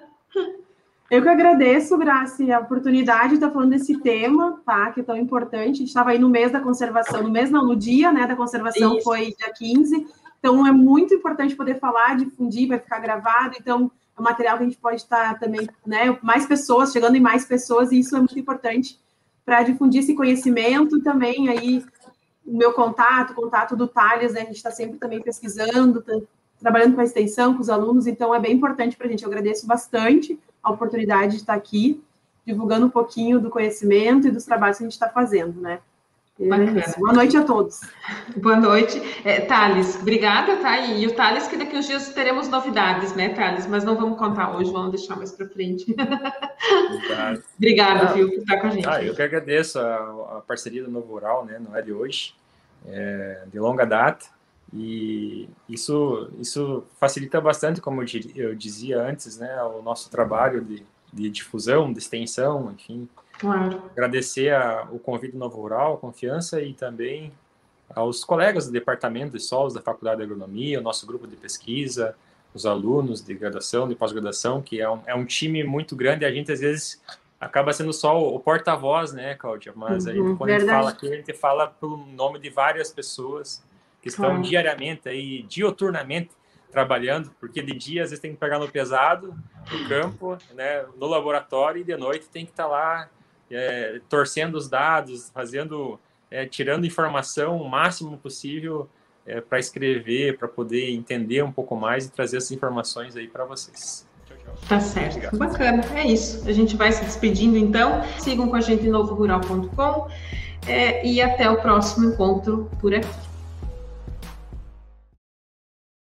[SPEAKER 4] Eu que agradeço, Graça, a oportunidade de estar falando desse tema, tá? Que é tão importante. A gente estava aí no mês da conservação, no mês não, no dia, né, da conservação Isso. foi dia 15. Então é muito importante poder falar, difundir, vai ficar gravado. Então é um material que a gente pode estar também, né, mais pessoas, chegando em mais pessoas, e isso é muito importante para difundir esse conhecimento também aí o meu contato, o contato do Thales, né, a gente está sempre também pesquisando, tá, trabalhando com a extensão, com os alunos, então é bem importante para a gente. Eu agradeço bastante a oportunidade de estar aqui divulgando um pouquinho do conhecimento e dos trabalhos que a gente está fazendo, né? É Boa noite a todos.
[SPEAKER 3] Boa noite. É, Thales, obrigada, tá? E o Thales, que daqui uns dias teremos novidades, né, Thales? Mas não vamos contar hoje, vamos deixar mais para frente. obrigada, ah, viu, por estar com a gente.
[SPEAKER 5] Ah, eu que agradeço a, a, parceria do Novo Rural, né? Não é de hoje, é de longa data. E isso, isso facilita bastante, como eu dizia antes, né, o nosso trabalho de, de difusão, de extensão, enfim. Claro. Agradecer a, o convite do Novo Rural, a confiança e também aos colegas do Departamento de Solos da Faculdade de Agronomia, o nosso grupo de pesquisa, os alunos de graduação, de pós-graduação, que é um, é um time muito grande, a gente às vezes acaba sendo só o, o porta-voz, né, Cláudia? Mas uhum, aí, quando verdade. a gente fala aqui, a gente fala pelo nome de várias pessoas que estão claro. diariamente aí, dioturnamente trabalhando, porque de dia às vezes tem que pegar no pesado, no campo, né, no laboratório, e de noite tem que estar tá lá é, torcendo os dados, fazendo, é, tirando informação o máximo possível é, para escrever, para poder entender um pouco mais e trazer essas informações aí para vocês.
[SPEAKER 3] Tá certo. Obrigado. Bacana. É isso. A gente vai se despedindo então. Sigam com a gente em novorural.com é, e até o próximo encontro por aqui.